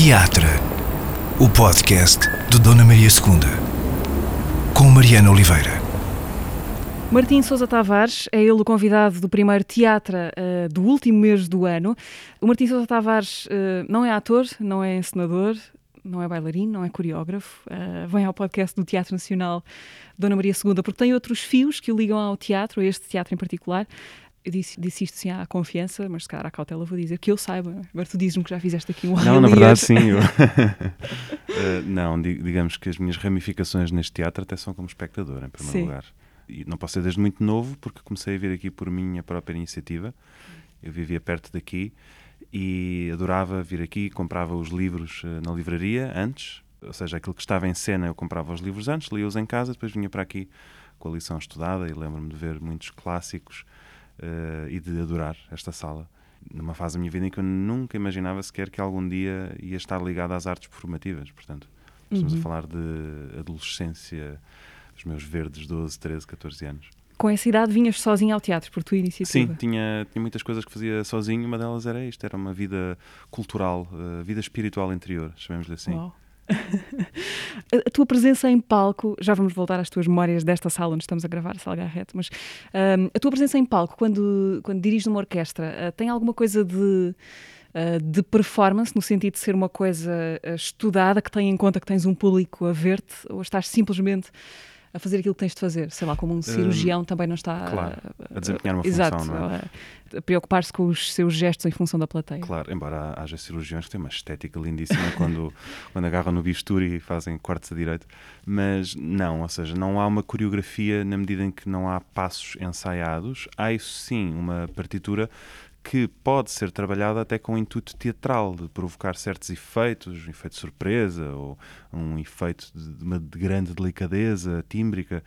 Teatro, o podcast de Dona Maria II, com Mariana Oliveira. Martim Sousa Tavares é ele o convidado do primeiro teatro uh, do último mês do ano. O Martim Sousa Tavares uh, não é ator, não é encenador, não é bailarino, não é coreógrafo. Uh, vem ao podcast do Teatro Nacional Dona Maria II porque tem outros fios que o ligam ao teatro, a este teatro em particular. Eu disse, disse isto sim à confiança, mas se calhar à cautela vou dizer que eu saiba. Agora tu dizes-me que já fizeste aqui um Não, na verdade sim. Eu... uh, não, digamos que as minhas ramificações neste teatro até são como espectador, em primeiro sim. lugar. E não posso ser desde muito novo, porque comecei a vir aqui por minha própria iniciativa. Eu vivia perto daqui e adorava vir aqui, comprava os livros uh, na livraria antes, ou seja, aquilo que estava em cena eu comprava os livros antes, lia-os em casa, depois vinha para aqui com a lição estudada e lembro-me de ver muitos clássicos uh, e de adorar esta sala. Numa fase da minha vida em que eu nunca imaginava sequer que algum dia ia estar ligado às artes performativas. Portanto, estamos uhum. a falar de adolescência, os meus verdes 12, 13, 14 anos. Com essa idade vinhas sozinho ao teatro, por tua iniciativa? Sim, tinha, tinha muitas coisas que fazia sozinho, uma delas era isto, era uma vida cultural, uh, vida espiritual interior, chamemos-lhe assim. Uau a tua presença em palco, já vamos voltar às tuas memórias desta sala onde estamos a gravar, Sala Garrett, mas um, a tua presença em palco, quando, quando diriges uma orquestra, uh, tem alguma coisa de, uh, de performance, no sentido de ser uma coisa uh, estudada, que tem em conta que tens um público a ver-te, ou estás simplesmente a fazer aquilo que tens de fazer, sei lá, como um cirurgião também não está claro, a desempenhar uma exato, função, não é? A preocupar-se com os seus gestos em função da plateia. Claro, embora haja cirurgiões que têm uma estética lindíssima quando, quando agarram no bisturi e fazem cortes a direito, mas não, ou seja, não há uma coreografia na medida em que não há passos ensaiados, há isso sim uma partitura que pode ser trabalhada até com um intuito teatral, de provocar certos efeitos, um efeito de surpresa ou um efeito de, uma grande delicadeza tímbrica.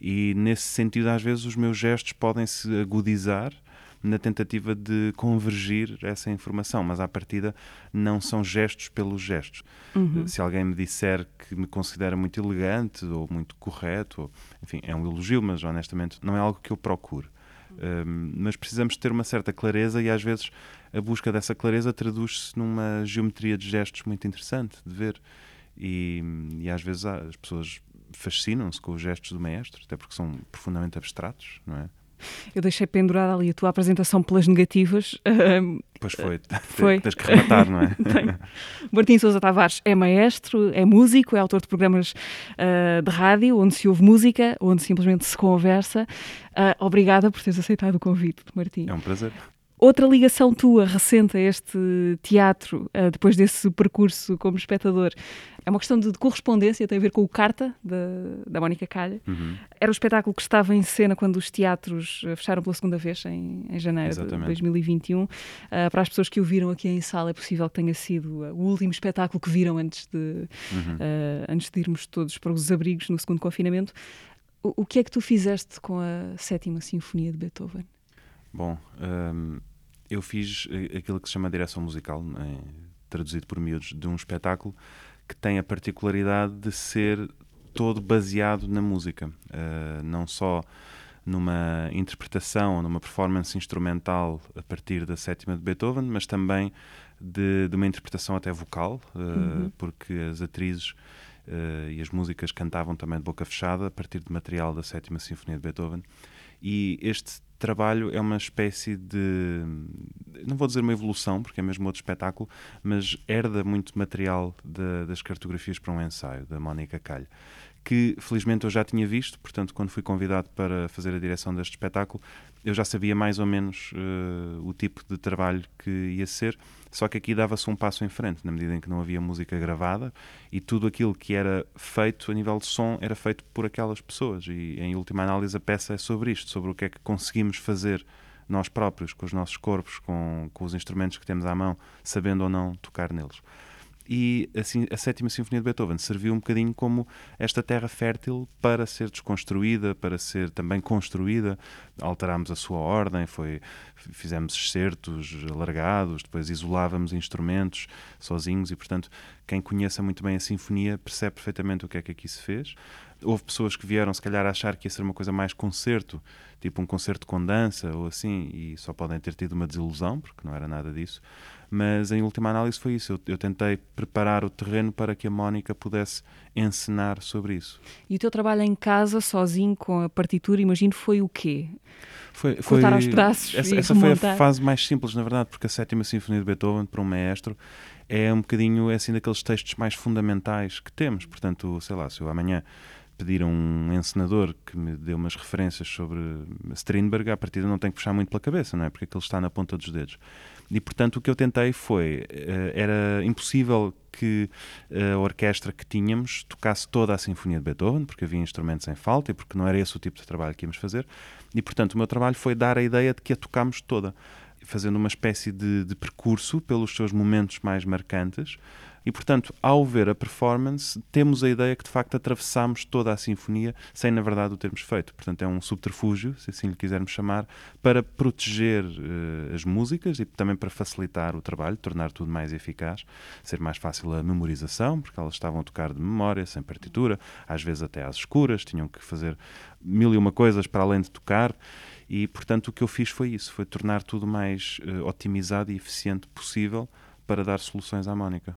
E nesse sentido, às vezes, os meus gestos podem se agudizar na tentativa de convergir essa informação, mas à partida não são gestos pelos gestos. Uhum. Se alguém me disser que me considera muito elegante ou muito correto, ou, enfim, é um elogio, mas honestamente não é algo que eu procuro. Um, mas precisamos ter uma certa clareza e às vezes a busca dessa clareza traduz-se numa geometria de gestos muito interessante de ver. E, e às vezes as pessoas fascinam-se com os gestos do maestro, até porque são profundamente abstratos, não é? Eu deixei pendurada ali a tua apresentação pelas negativas. Pois foi, foi. tens que rematar, não é? Martim Sousa Tavares é maestro, é músico, é autor de programas uh, de rádio onde se ouve música, onde simplesmente se conversa. Uh, obrigada por teres aceitado o convite, Martim. É um prazer. Outra ligação tua recente a este teatro, uh, depois desse percurso como espectador, é uma questão de, correspondência, tem a ver com o Carta, da, da Mónica Calha. Uhum. Era o espetáculo que estava em cena quando os teatros uh, fecharam pela segunda vez, em, em janeiro Exatamente. de 2021. Uh, para as pessoas que o viram aqui em sala, é possível que tenha sido o último espetáculo que viram antes de, uhum. antes de irmos todos para os abrigos no segundo confinamento. O, o que é que tu fizeste com a sétima sinfonia de Beethoven? Bom, um, eu fiz eh, aquilo que se chama direção musical, traduzido por miúdos, de um espetáculo que tem a particularidade de ser todo baseado na música. Uh, não só numa interpretação numa performance instrumental a partir da sétima de Beethoven, mas também de, de uma interpretação até vocal, uh, uhum. porque as atrizes uh, e as músicas cantavam também de boca fechada a partir de material da sétima sinfonia de Beethoven. E este trabalho é uma espécie de. Não vou dizer uma evolução, porque é mesmo outro espetáculo, mas herda muito material de, das cartografias para um ensaio, da Mónica Calho. Que felizmente eu já tinha visto, portanto, quando fui convidado para fazer a direção deste espetáculo, eu já sabia mais ou menos uh, o tipo de trabalho que ia ser, só que aqui dava-se um passo em frente, na medida em que não havia música gravada e tudo aquilo que era feito a nível de som era feito por aquelas pessoas. E em última análise, a peça é sobre isto, sobre o que é que conseguimos fazer nós próprios, com os nossos corpos, com, com os instrumentos que temos à mão, sabendo ou não tocar neles e assim, a sétima sinfonia de Beethoven serviu um bocadinho como esta terra fértil para ser desconstruída, para ser também construída. Alterámos a sua ordem, foi, fizemos excertos alargados, depois isolávamos instrumentos sozinhos e, portanto, quem conheça muito bem a sinfonia percebe perfeitamente o que é que aqui se fez. Houve pessoas que vieram, se calhar, a achar que ia ser uma coisa mais concerto, tipo um concerto com dança ou assim, e só podem ter tido uma desilusão, porque não era nada disso Mas em última análise foi isso. Eu, eu tentei preparar o terreno para que a Mónica pudesse encenar sobre isso. E o teu trabalho em casa, sozinho, com a partitura, imagino, foi o quê? Foi, foi Cortar aos braços essa, essa foi a fase mais simples, na verdade, porque a sétima sinfonia de Beethoven, para um maestro, é um bocadinho é assim daqueles textos mais fundamentais que temos. Portanto, sei lá, se eu amanhã pedir a um encenador que me dê umas referências sobre Strindberg, a partir não tenho que puxar muito pela cabeça, não é? Porque aquilo está na ponta dos dedos. E, portanto, o que eu tentei foi, eh, era impossível que a orquestra que tínhamos tocasse toda a Sinfonia de Beethoven, porque havia instrumentos em falta e porque não era esse o tipo de trabalho que íamos fazer. E, portanto, o meu trabalho foi dar a ideia de que a tocámos toda, fazendo uma espécie de, de percurso pelos seus momentos mais marcantes, e, portanto, ao ver a performance, temos a ideia que de facto atravessámos toda a sinfonia sem, na verdade, o termos feito. Portanto, é um subterfúgio, se assim lhe quisermos chamar, para proteger uh, as músicas e também para facilitar o trabalho, tornar tudo mais eficaz, ser mais fácil a memorização, porque elas estavam a tocar de memória, sem partitura, às vezes até às escuras, tinham que fazer mil e uma coisas para além de tocar. E, portanto, o que eu fiz foi isso: foi tornar tudo mais uh, otimizado e eficiente possível para dar soluções à Mónica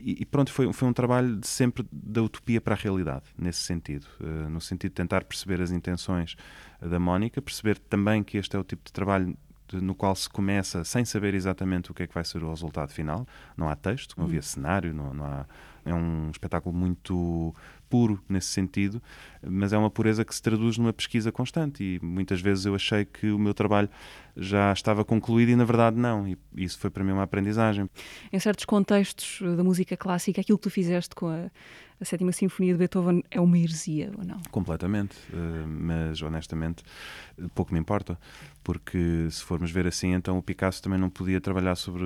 e, pronto, foi, foi um trabalho de sempre da utopia para a realidade, nesse sentido. Uh, no sentido de tentar perceber as intenções da Mónica, perceber também que este é o tipo de trabalho de, no qual se começa sem saber exatamente o que é que vai ser o resultado final. Não há texto, não havia hum. cenário, não, não há, é um espetáculo muito puro nesse sentido, mas é uma pureza que se traduz numa pesquisa constante e muitas vezes eu achei que o meu trabalho já estava concluído e na verdade não, e isso foi para mim uma aprendizagem. Em certos contextos da música clássica, aquilo que tu fizeste com a, a Sétima Sinfonia de Beethoven é uma heresia ou não? Completamente, eh, mas honestamente pouco me importa, porque se formos ver assim, então o Picasso também não podia trabalhar sobre,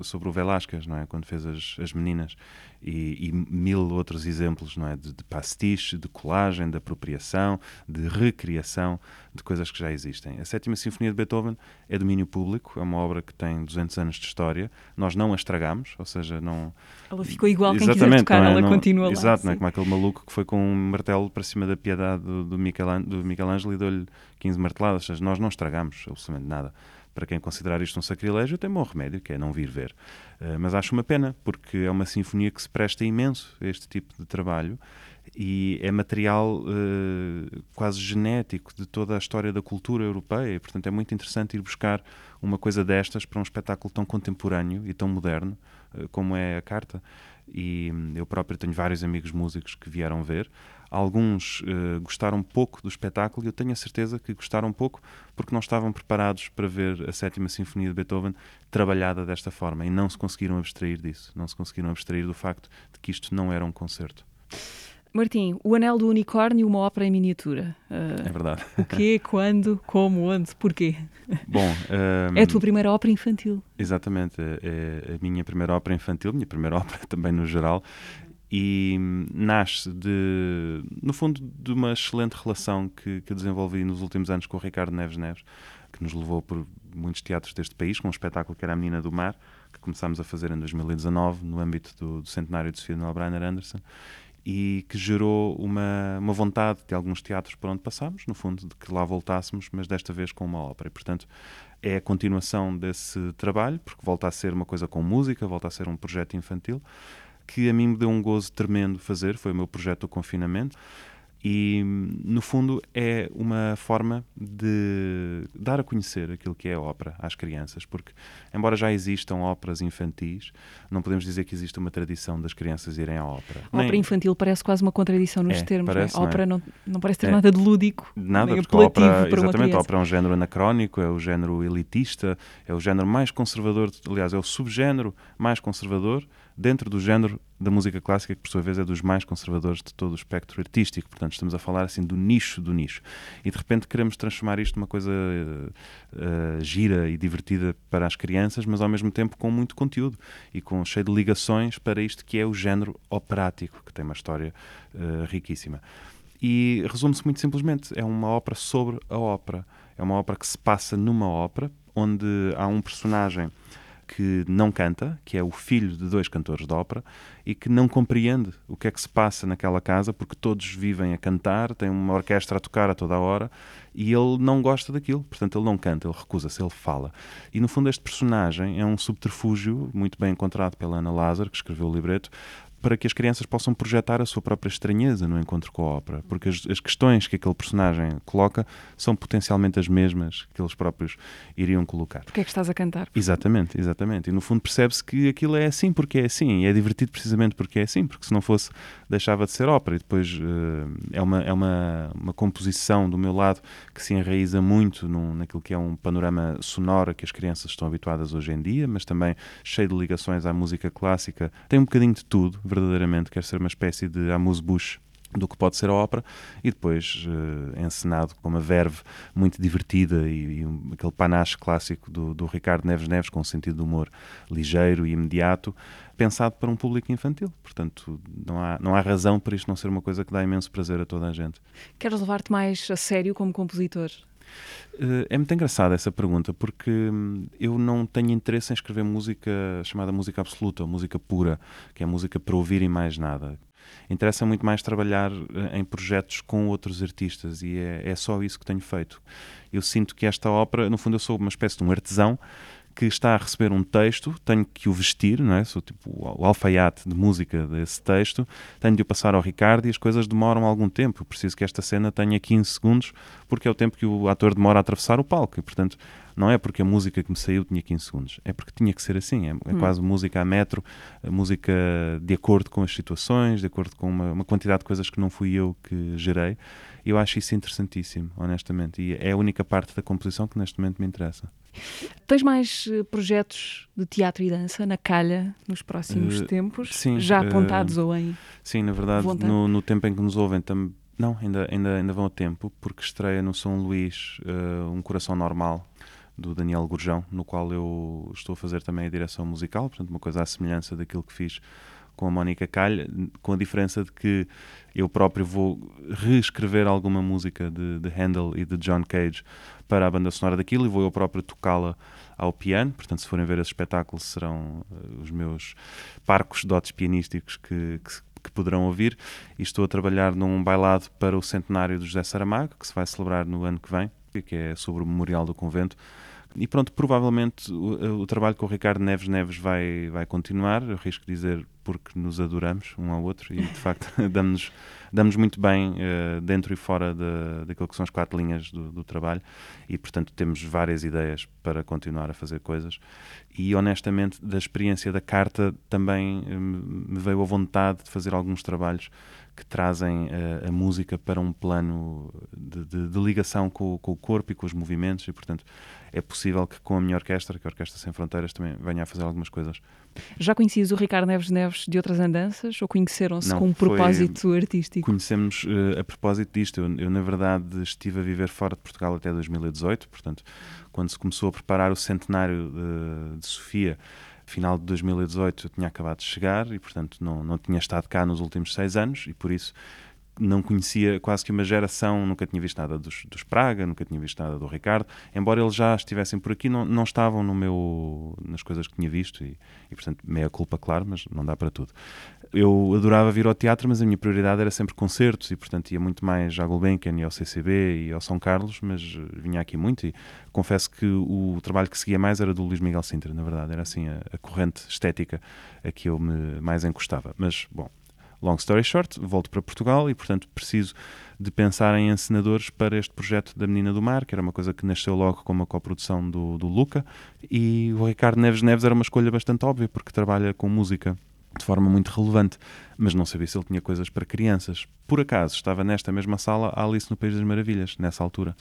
sobre o Velázquez, não é? Quando fez as, as meninas e, e, mil outros exemplos, não é? De, de pastiche, de colagem, de apropriação, de recriação de coisas que já existem. A Sétima Sinfonia de Beethoven é domínio público, é uma obra que tem 200 anos de história. Nós não a estragamos, ou seja, não. Ela ficou igual, quem quiser tocar, é? ela não... continua lá. Exato, não é como aquele maluco que foi com um martelo para cima da piedade do, do, Michelangelo, do Michelangelo e deu-lhe 15 marteladas. Seja, nós não estragamos absolutamente nada para quem considerar isto um sacrilégio, tem bom remédio, que é não vir ver. Uh, mas acho uma pena, porque é uma sinfonia que se presta imenso a este tipo de trabalho e é material uh, quase genético de toda a história da cultura europeia. E, portanto, é muito interessante ir buscar uma coisa destas para um espetáculo tão contemporâneo e tão moderno uh, como é a Carta. E hum, eu próprio tenho vários amigos músicos que vieram ver. Alguns uh, gostaram pouco do espetáculo e eu tenho a certeza que gostaram pouco porque não estavam preparados para ver a Sétima Sinfonia de Beethoven trabalhada desta forma e não se conseguiram abstrair disso, não se conseguiram abstrair do facto de que isto não era um concerto. Martim, O Anel do Unicórnio, uma ópera em miniatura. Uh, é verdade. O quê, quando, como, onde, porquê? Bom, um, é a tua primeira ópera infantil. Exatamente, é, é a minha primeira ópera infantil, minha primeira ópera também no geral, e nasce de, no fundo, de uma excelente relação que, que desenvolvi nos últimos anos com o Ricardo Neves Neves, que nos levou por muitos teatros deste país, com um espetáculo que era A Menina do Mar, que começámos a fazer em 2019, no âmbito do, do centenário de Sofia Noel Breiner Anderson, e que gerou uma, uma vontade de alguns teatros por onde passámos, no fundo, de que lá voltássemos, mas desta vez com uma ópera. E, portanto, é a continuação desse trabalho, porque volta a ser uma coisa com música, volta a ser um projeto infantil, que a mim me deu um gozo tremendo fazer, foi o meu projeto do confinamento. E, no fundo, é uma forma de dar a conhecer aquilo que é a ópera às crianças, porque, embora já existam óperas infantis, não podemos dizer que existe uma tradição das crianças irem à ópera. A ópera infantil parece quase uma contradição nos é, termos. Parece, a ópera não, é? não, não, parece ter é. nada de lúdico. Nada, nem porque a ópera, para exatamente, a ópera é um género anacrónico, é o género elitista, é o género mais conservador, aliás, é o subgénero mais conservador dentro do género da música clássica, que por sua vez é dos mais conservadores de todo o espectro artístico. Portanto, estamos a falar assim do nicho do nicho. E de repente queremos transformar isto numa coisa uh, gira e divertida para as crianças, mas ao mesmo tempo com muito conteúdo e com cheio de ligações para isto que é o género operático, que tem uma história uh, riquíssima. E resume-se muito simplesmente: é uma ópera sobre a ópera. É uma ópera que se passa numa ópera, onde há um personagem que não canta, que é o filho de dois cantores de ópera e que não compreende o que é que se passa naquela casa porque todos vivem a cantar, tem uma orquestra a tocar a toda a hora e ele não gosta daquilo, portanto ele não canta, ele recusa-se, ele fala. E no fundo este personagem é um subterfúgio muito bem encontrado pela Ana Lázaro, que escreveu o libreto, para que as crianças possam projetar a sua própria estranheza no encontro com a ópera, porque as, as, questões que aquele personagem coloca são potencialmente as mesmas que eles próprios iriam colocar. Porque é que estás a cantar? Exatamente, exatamente. E no fundo percebe-se que aquilo é assim porque é assim, e é divertido precisamente porque é assim, porque se não fosse deixava de ser ópera. E depois uh, é, uma, é uma, uma composição do meu lado que se enraiza muito num, naquilo que é um panorama sonoro que as crianças estão habituadas hoje em dia, mas também cheio de ligações à música clássica. Tem um bocadinho de tudo verdadeiramente, quer ser uma espécie de amuse-bouche do que pode ser a ópera e depois uh, encenado com uma verve muito divertida e, e um, aquele panache clássico do, do, Ricardo Neves Neves com um sentido de humor ligeiro e imediato pensado para um público infantil portanto não há, não há razão para isto não ser uma coisa que dá imenso prazer a toda a gente Queres levar-te mais a sério como compositor? Uh, é muito engraçada essa pergunta porque hum, eu não tenho interesse em escrever música chamada música absoluta ou música pura, que é música para ouvir e mais nada interessa muito mais trabalhar eh, em projetos com outros artistas e é, é só isso que tenho feito. Eu sinto que esta ópera, no fundo, eu sou uma espécie de um artesão que está a receber um texto, tenho que o vestir, não é? Sou tipo o alfaiate de música desse texto, tenho de o passar ao Ricardo e as coisas demoram algum tempo. Eu preciso que esta cena tenha 15 segundos, porque é o tempo que o ator demora a atravessar o palco. E, portanto, não é porque a música que me saiu tinha 15 segundos, é porque tinha que ser assim. É, é hum. quase música a metro, música de acordo com as situações, de acordo com uma, uma quantidade de coisas que não fui eu que gerei. Eu acho isso interessantíssimo, honestamente. E é a única parte da composição que neste momento me interessa. Tens mais eh, projetos de teatro e dança na calha nos próximos uh, tempos? Sim. Já apontados uh, ou em. Sim, na verdade, no, no, tempo em que nos ouvem também. Não, ainda, ainda, ainda vão a tempo, porque estreia no São Luís Um Coração Normal, do Daniel Gurjão, no qual eu estou a fazer também a direção musical, portanto, uma coisa à semelhança daquilo que fiz com a Mónica Calha, com a diferença de que eu próprio vou reescrever alguma música de, de Handel e de John Cage para a banda sonora daquilo e vou eu próprio tocá-la ao piano. Portanto, se forem ver esse espetáculo, serão uh, os meus parcos dotes pianísticos que, que, que, poderão ouvir. E estou a trabalhar num bailado para o centenário do José Saramago, que se vai celebrar no ano que vem, que é sobre o Memorial do Convento e pronto, provavelmente o, o, trabalho com o Ricardo Neves Neves vai, vai continuar, eu risco dizer porque nos adoramos um ao outro e de facto damos-nos damos muito bem uh, dentro e fora de, daquilo que são as quatro linhas do, do, trabalho e portanto temos várias ideias para continuar a fazer coisas. E honestamente da experiência da carta também uh, me veio a vontade de fazer alguns trabalhos que trazem uh, a música para um plano de, de, de ligação com, com, o corpo e com os movimentos e portanto é possível que com a minha orquestra, que a Orquestra Sem Fronteiras também venha a fazer algumas coisas. Já conhecias o Ricardo Neves Neves de outras andanças ou conheceram-se com um propósito foi, artístico? Conhecemos uh, a propósito disto. Eu, eu, na verdade, estive a viver fora de Portugal até 2018, portanto, quando se começou a preparar o centenário de, de Sofia, final de 2018 eu tinha acabado de chegar e, portanto, não, não tinha estado cá nos últimos seis anos e, por isso, não conhecia quase que uma geração, nunca tinha visto nada dos, dos Praga, nunca tinha visto nada do Ricardo, embora eles já estivessem por aqui, não, não estavam no meu, nas coisas que tinha visto e, e, portanto, meia culpa, claro, mas não dá para tudo. Eu adorava vir ao teatro, mas a minha prioridade era sempre concertos e, portanto, ia muito mais à Gulbenkian e ao CCB e ao São Carlos, mas vinha aqui muito e confesso que o trabalho que seguia mais era do Luís Miguel Sintra, na verdade, era assim a, a corrente estética a que eu me mais encostava. Mas, bom, Long story short, volto para Portugal e, portanto, preciso de pensar em encenadores para este projeto da Menina do Mar, que era uma coisa que nasceu logo com uma coprodução do, do Luca. E o Ricardo Neves Neves era uma escolha bastante óbvia, porque trabalha com música de forma muito relevante, mas não sabia se ele tinha coisas para crianças. Por acaso, estava nesta mesma sala a Alice no País das Maravilhas, nessa altura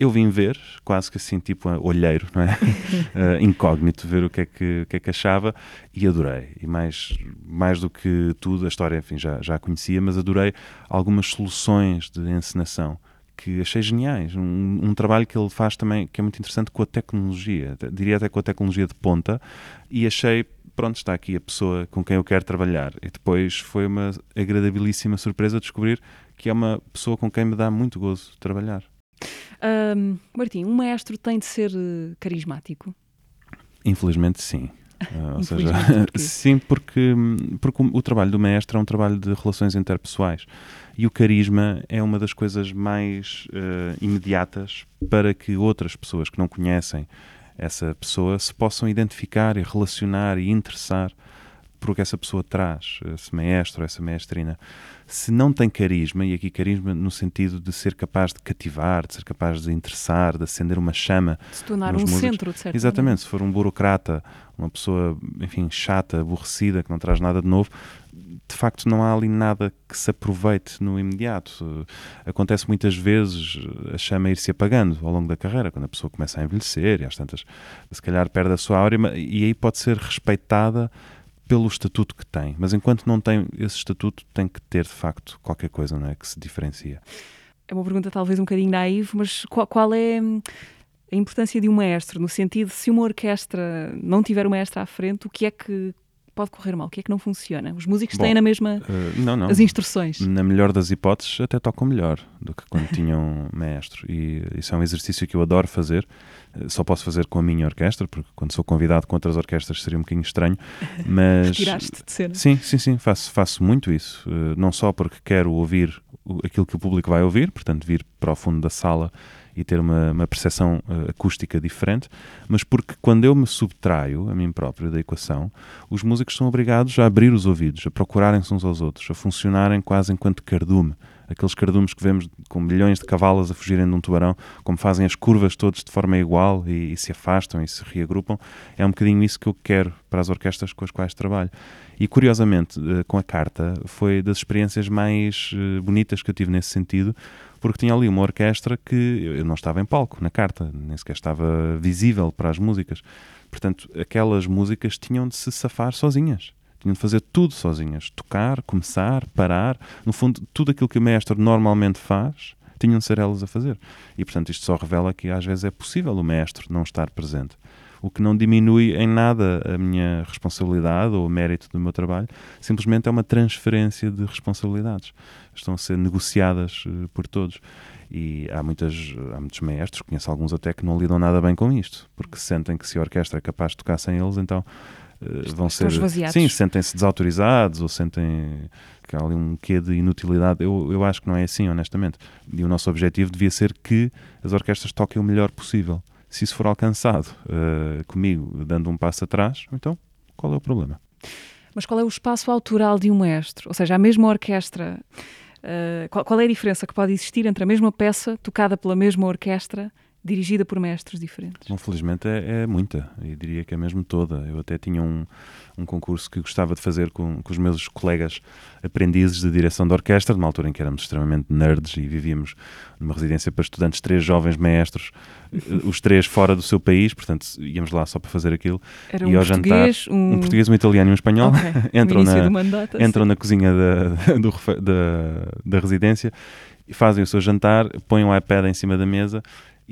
eu vim ver, quase que assim, tipo olheiro, não é? uh, incógnito, ver o que, é que, o que é que achava e adorei. E mais, mais do que tudo, a história, enfim, já, já a conhecia, mas adorei algumas soluções de encenação que achei geniais. Um, um, trabalho que ele faz também que é muito interessante com a tecnologia, diria até com a tecnologia de ponta, e achei, pronto, está aqui a pessoa com quem eu quero trabalhar. E depois foi uma agradabilíssima surpresa descobrir que é uma pessoa com quem me dá muito gozo trabalhar. Um, Martim, um maestro tem de ser uh, carismático? Infelizmente, sim. Uh, ou seja, sim, porque, porque o, o trabalho do maestro é um trabalho de relações interpessoais e o carisma é uma das coisas mais uh, imediatas para que outras pessoas que não conhecem essa pessoa se possam identificar e relacionar e interessar por o que essa pessoa traz, esse maestro, essa maestrina. Se não tem carisma, e aqui carisma no sentido de ser capaz de cativar, de ser capaz de interessar, de acender uma chama. De se tornar nos um músicos. centro, de certo Exatamente, se for um burocrata, uma pessoa, enfim, chata, aborrecida, que não traz nada de novo, de facto não há ali nada que se aproveite no imediato. Acontece muitas vezes a chama ir-se apagando ao longo da carreira, quando a pessoa começa a envelhecer e às tantas, se calhar perde a sua áurea, e aí pode ser respeitada pelo estatuto que tem. Mas enquanto não tem esse estatuto, tem que ter de facto qualquer coisa não é, que se diferencia. É uma pergunta talvez um bocadinho naiva, mas qual, qual é hum, a importância de um maestro? No sentido, se uma orquestra não tiver um maestro à frente, o que é que pode correr mal? O que é que não funciona? Os músicos Bom, têm na mesma Uh, não, não. as instruções. Na melhor das hipóteses, até tocam melhor do que quando tinham maestro. E isso é um exercício que eu adoro fazer. Uh, Só posso fazer com a minha orquestra, porque quando sou convidado com outras orquestras seria um bocadinho estranho. Mas. Tiraste de cena. Sim, sim, sim, faço, faço muito isso. Uh, não só porque quero ouvir aquilo que o público vai ouvir, portanto, vir para o fundo da sala e ter uma, uma percepção uh, acústica diferente, mas porque quando eu me subtraio a mim próprio da equação, os músicos são obrigados a abrir os ouvidos, a procurarem-se uns aos outros, a funcionarem quase enquanto cardume. Aqueles cardumes que vemos com milhões de cavalos a fugirem de um tubarão, como fazem as curvas todos de forma igual e, e se afastam e se reagrupam, é um bocadinho isso que eu quero para as orquestras com as quais trabalho. E curiosamente, eh, com a carta, foi das experiências mais eh, bonitas que eu tive nesse sentido, porque tinha ali uma orquestra que eu não estava em palco na carta, nem sequer estava visível para as músicas. Portanto, aquelas músicas tinham de se safar sozinhas. Tinham de fazer tudo sozinhas. Tocar, começar, parar. No fundo, tudo aquilo que o maestro normalmente faz, tinham de ser elas a fazer. E, portanto, isto só revela que às vezes é possível o maestro não estar presente. O que não diminui em nada a minha responsabilidade ou o mérito do meu trabalho, simplesmente é uma transferência de responsabilidades. Estão a ser negociadas eh, por todos. E há, muitas, há muitos maestros, conheço alguns até que não lidam nada bem com isto, porque sentem que se a orquestra é capaz de tocar sem eles, então vão Estão ser. esvaziados. Sim, sentem-se desautorizados ou sentem que há ali um quê de inutilidade. Eu, eu acho que não é assim, honestamente. E o nosso objetivo devia ser que as orquestras toquem o melhor possível. Se isso for alcançado eh, comigo, dando um passo atrás, então qual é o problema? Mas qual é o espaço autoral de um maestro? Ou seja, a mesma orquestra. uh, qual, qual é a diferença que pode existir entre a mesma peça tocada pela mesma orquestra, dirigida por mestres diferentes? Bom, felizmente é, é muita, e diria que é mesmo toda. Eu até tinha um, um concurso que gostava de fazer com, com os meus colegas aprendizes de direção de orquestra, numa altura em que éramos extremamente nerds e vivíamos numa residência para estudantes, três jovens maestros, eh, os três fora do seu país, portanto íamos lá só para fazer aquilo. Era e um ao jantar, português, um... um português, um italiano e um espanhol, Ok, entram na- mandato, assim. entram na cozinha da, do da, da residência e fazem o seu jantar, põem o iPad em cima da mesa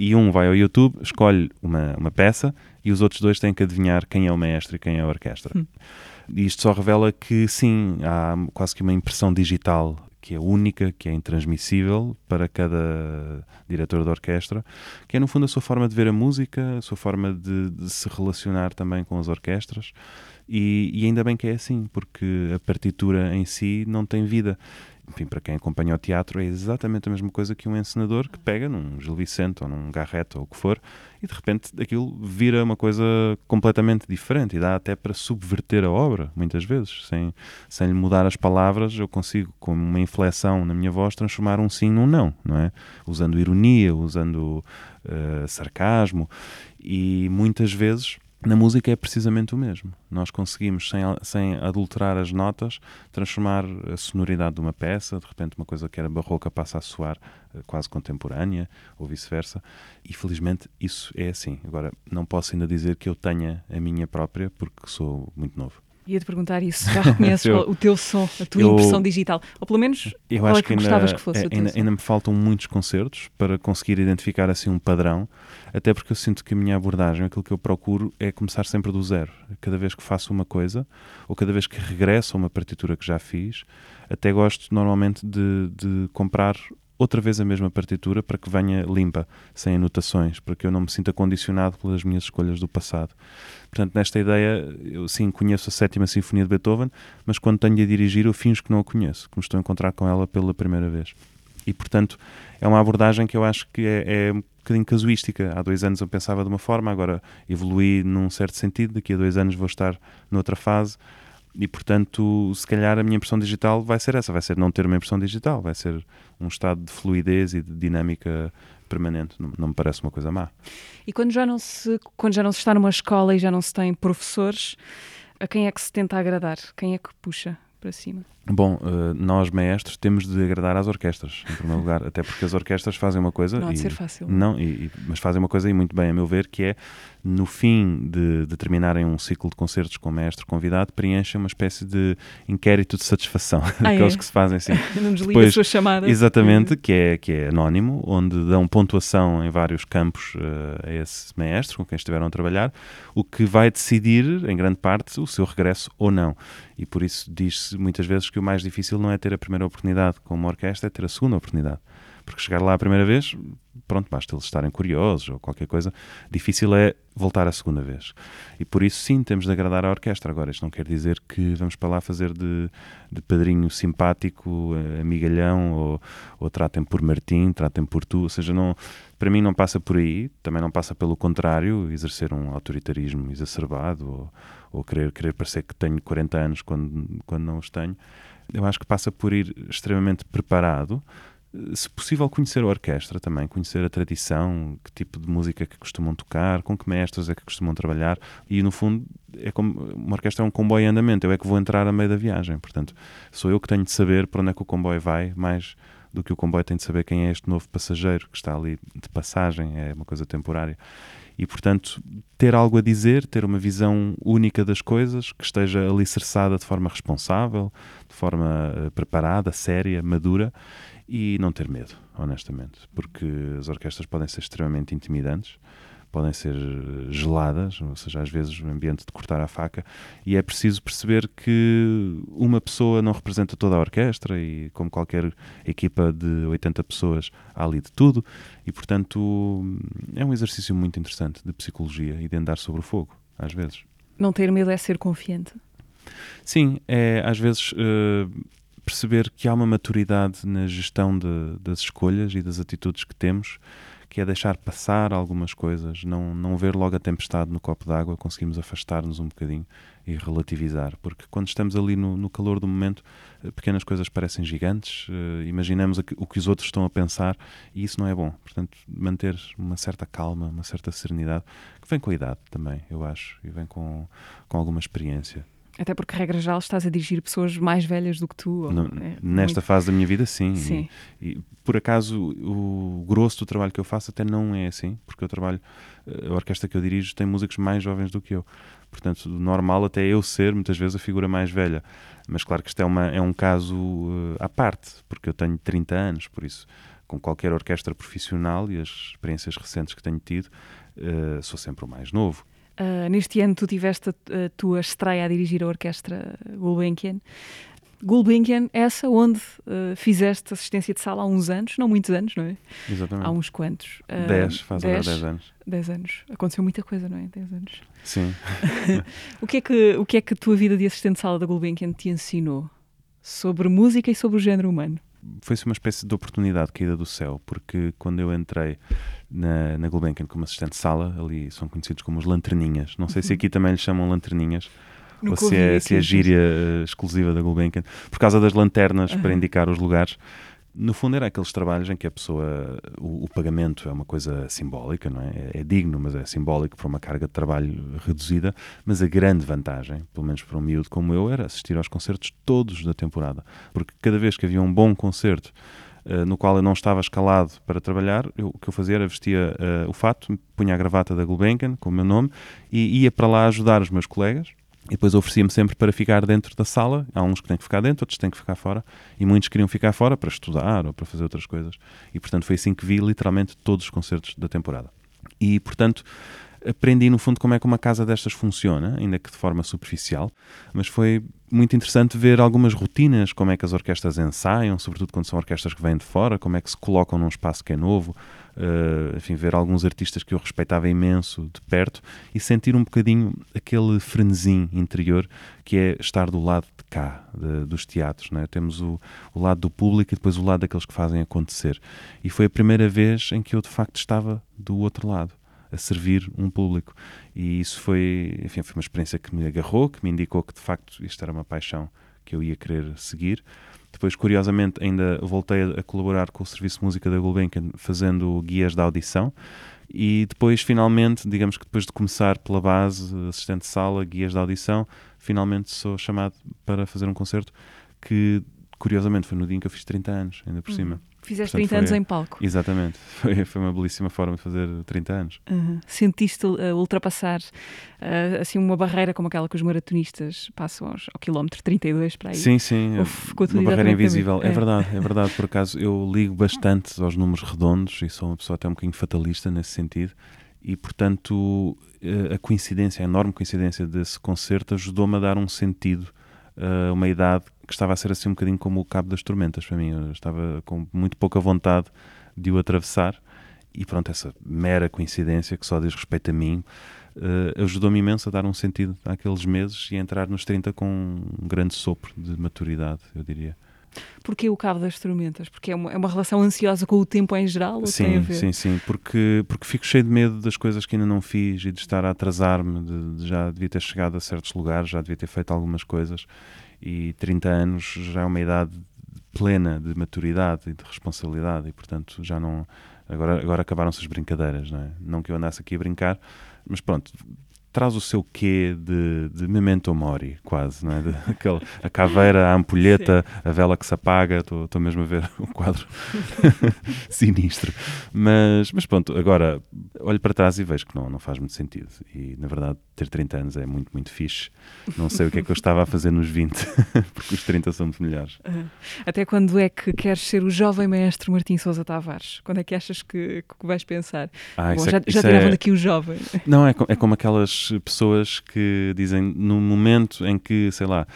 e um vai ao YouTube, escolhe uma, uma peça e os outros dois têm que adivinhar quem é o maestro e quem é a orquestra. Hum. E isto só revela que sim, há quase que uma impressão digital que é única, que é intransmissível para cada diretor de orquestra, que é no fundo a sua forma de ver a música, a sua forma de, de se relacionar também com as orquestras. E, e ainda bem que é assim, porque a partitura em si não tem vida. Enfim, para quem acompanha o teatro, é exatamente a mesma coisa que um encenador que pega num Gil Vicente ou num Garrett ou o que for e de repente aquilo vira uma coisa completamente diferente e dá até para subverter a obra, muitas vezes. Sem, sem lhe mudar as palavras, eu consigo, com uma inflexão na minha voz, transformar um sim num não, não é? Usando ironia, usando eh, sarcasmo e muitas vezes na música é precisamente o mesmo. Nós conseguimos, sem, sem adulterar as notas, transformar a sonoridade de uma peça, de repente uma coisa que era barroca passa a soar eh, quase contemporânea, ou vice-versa, e felizmente isso é assim. Agora, não posso ainda dizer que eu tenha a minha própria, porque sou muito novo. Ia-te perguntar isso. Já reconheces Eu- o teu som, a tua eu- impressão digital? Ou pelo menos Eu qual acho é que que ainda, gostavas que fosse é, o teu ainda, ainda me faltam muitos concertos para conseguir identificar assim um padrão, até porque eu sinto que a minha abordagem, aquilo que eu procuro é começar sempre do zero. Cada vez que faço uma coisa, ou cada vez que regresso a uma partitura que já fiz, até gosto normalmente de, de comprar outra vez a mesma partitura para que venha limpa, sem anotações, para que eu não me sinta condicionado pelas minhas escolhas do passado. Portanto, nesta ideia, eu sim conheço a Sétima Sinfonia de Beethoven, mas quando tenho de a dirigir, eu finjo que não a conheço, que me estou a encontrar com ela pela primeira vez. E, portanto, é uma abordagem que eu acho que é, é um bocadinho casuística. Há dois anos eu pensava de uma forma, agora evolui num certo sentido, daqui a dois anos vou estar noutra fase e portanto, se calhar a minha impressão digital vai ser essa, vai ser não ter uma impressão digital, vai ser um estado de fluidez e de dinâmica permanente, não, não, me parece uma coisa má. E quando já não se quando já não se está numa escola e já não se tem professores, a quem é que se tenta agradar? Quem é que puxa para cima? Bom, uh, nós maestros temos de agradar às orquestras, em primeiro lugar, até porque as orquestras fazem uma coisa. Não de ser fácil. Não, e, mas fazem uma coisa e muito bem, a meu ver, que é no fim de, de terminarem um ciclo de concertos com maestro convidado, preenchem uma espécie de inquérito de satisfação, ah, aqueles é? que se fazem assim. Não desliga Depois, a sua chamada. Exatamente, que é, que é anónimo, onde dão pontuação em vários campos uh, a esse maestro com quem estiveram a trabalhar, o que vai decidir, em grande parte, o seu regresso ou não. E por isso diz-se muitas vezes que o mais difícil não é ter a primeira oportunidade com uma orquestra, é ter a segunda oportunidade. Porque chegar lá a primeira vez, pronto, basta eles estarem curiosos ou qualquer coisa. Difícil é voltar a segunda vez. E por isso, sim, temos de agradar a orquestra. Agora, isto não quer dizer que vamos para lá fazer de, de padrinho simpático, eh, amigalhão, ou, ou tratem por Martim, tratem por tu. Ou seja, não, para mim não passa por aí. Também não passa pelo contrário, exercer um autoritarismo exacerbado ou, ou querer, querer parecer que tenho 40 anos quando, quando não os tenho eu acho que passa por ir extremamente preparado. Se possível, conhecer a orquestra também, conhecer a tradição, que tipo de música que costumam tocar, com que mestres é que costumam trabalhar. E, no fundo, é como, uma orquestra é um comboio em andamento, eu é que vou entrar a meio da viagem. Portanto, sou eu que tenho de saber para onde é que o comboio vai, mais do que o comboio tem de saber quem é este novo passageiro que está ali de passagem, é uma coisa temporária e, portanto, ter algo a dizer, ter uma visão única das coisas, que esteja alicerçada de forma responsável, de forma uh, preparada, séria, madura e não ter medo, honestamente, porque as orquestras podem ser extremamente intimidantes podem ser geladas, ou seja, às vezes um ambiente de cortar a faca, e é preciso perceber que uma pessoa não representa toda a orquestra e, como qualquer equipa de 80 pessoas, há ali de tudo, e portanto é um exercício muito interessante de psicologia e de andar sobre o fogo, às vezes. Não ter medo é ser confiante? Sim, é às vezes. Uh, perceber que há uma maturidade na gestão de, das escolhas e das atitudes que temos que é deixar passar algumas coisas, não, não ver logo a tempestade no copo d'água, conseguimos afastar-nos um bocadinho e relativizar, porque quando estamos ali no, no calor do momento, eh, pequenas coisas parecem gigantes, uh, imaginamos o que os outros estão a pensar e isso não é bom. Portanto, manter uma certa calma, uma certa serenidade, que vem com a idade também, eu acho, e vem com, com alguma experiência. Até porque, regra geral, estás a dirigir pessoas mais velhas do que tu. No, é nesta muito... fase da minha vida, sim. sim. E, e, por acaso, o grosso do trabalho que eu faço até não é assim, porque eu trabalho, eh, a orquestra que eu dirijo tem músicos mais jovens do que eu. Portanto, normal até eu ser, muitas vezes, a figura mais velha. Mas claro que isto é, uma, é um caso uh, à parte, porque eu tenho 30 anos, por isso, com qualquer orquestra profissional e as experiências recentes que tenho tido, uh, sou sempre o mais novo. Uh, neste ano tu tiveste a, a, tua estreia a dirigir a orquestra Gulbenkian. Gulbenkian, essa onde uh, fizeste assistência de sala há uns anos, não muitos anos, não é? Exatamente. Há uns quantos. Uh, dez, faz dez, agora dez anos. Dez anos. Aconteceu muita coisa, não é? Dez anos. Sim. o, que é que, o que é que a tua vida de assistente de sala da Gulbenkian te ensinou sobre música e sobre o género humano? Foi-se uma espécie de oportunidade caída do céu, porque quando eu entrei na, na Gulbenkian como assistente de sala, ali são conhecidos como os lanterninhas. Não sei se aqui também lhes chamam lanterninhas. ou se é, se é gíria uh, exclusiva da Gulbenkian, por causa das lanternas uhum. para indicar os lugares. No fundo, era aqueles trabalhos em que a pessoa, o, o pagamento é uma coisa simbólica, não é? é? é? digno, mas é simbólico para uma carga de trabalho reduzida. Mas a grande vantagem, pelo menos para um miúdo como eu, era assistir aos concertos todos da temporada. Porque cada vez que havia um bom concerto uh, no qual eu não estava escalado para trabalhar, eu, o que eu fazia era vestia uh, o fato, punha a gravata da Gulbenkian, com o meu nome, e ia para lá ajudar os meus colegas. E depois oferecia-me sempre para ficar dentro da sala. Há uns que têm que ficar dentro, outros têm que ficar fora. E muitos queriam ficar fora para estudar ou para fazer outras coisas. E portanto foi assim que vi literalmente todos os concertos da temporada. E portanto aprendi, no fundo, como é que uma casa destas funciona, ainda que de forma superficial, mas foi muito interessante ver algumas rotinas, como é que as orquestras ensaiam, sobretudo quando são orquestras que vêm de fora, como é que se colocam num espaço que é novo, uh, enfim, ver alguns artistas que eu respeitava imenso de perto e sentir um bocadinho aquele frenesim interior que é estar do lado de cá, de, dos teatros. Né? Temos o, o lado do público e depois o lado daqueles que fazem acontecer. E foi a primeira vez em que eu de facto estava do outro lado a servir um público. E isso foi, enfim, foi uma experiência que me agarrou, que me indicou que de facto isto era uma paixão que eu ia querer seguir. Depois, curiosamente, ainda voltei a colaborar com o Serviço de Música da Gulbenkian fazendo guias de audição. E depois, finalmente, digamos que depois de começar pela base, assistente de sala, guias de audição, finalmente sou chamado para fazer um concerto que, curiosamente, foi no dia em que eu fiz 30 anos, ainda por uhum. cima. Fizeste Portanto, 30 anos em palco. Exatamente. Foi, foi uma belíssima forma de fazer 30 anos. Uhum. Sentiste uh, ultrapassar uh, assim uma barreira como aquela que os maratonistas passam aos, ao quilómetro 32 para aí? Sim, sim. uma barreira invisível. É. é verdade, é verdade. Por acaso eu ligo bastante aos números redondos e sou uma pessoa até um bocadinho fatalista nesse sentido. E, portanto, eh, a coincidência, a enorme coincidência desse concerto ajudou-me a dar um sentido a uma idade que estava a ser assim um bocadinho como o Cabo das Tormentas para mim. Eu estava com muito pouca vontade de o atravessar e pronto, essa mera coincidência que só diz respeito a mim uh, ajudou-me imenso a dar um sentido àqueles meses e a entrar nos 30 com um grande sopro de maturidade, eu diria. Porquê o Cabo das Tormentas? Porque é uma, é uma relação ansiosa com o tempo em geral? sim, sim, sim. Porque, porque fico cheio de medo das coisas que ainda não fiz e de estar a atrasar-me. De, de já devia ter chegado a certos lugares, já devia ter feito algumas coisas e 30 anos já é uma idade plena de maturidade e de responsabilidade e portanto já não agora agora acabaram-se as brincadeiras não é não que eu andasse aqui a brincar mas pronto traz o seu quê de, de memento mori, quase, não é? De, aquele, a caveira, a ampulheta, Sim. a vela que se apaga, estou mesmo a ver o quadro sinistro. Mas, mas pronto, agora olho para trás e vejo que não, não faz muito sentido. E na verdade, ter 30 anos é muito, muito fixe. Não sei o que é que eu estava a fazer nos 20, porque os 30 são muito melhores. Até quando é que queres ser o jovem maestro Martim Sousa Tavares? Quando é que achas que, que vais pensar? Ah, Bom, é já, já tiravam é... daqui o jovem. Não, é, é como aquelas pessoas que dizem no momento em que, sei lá,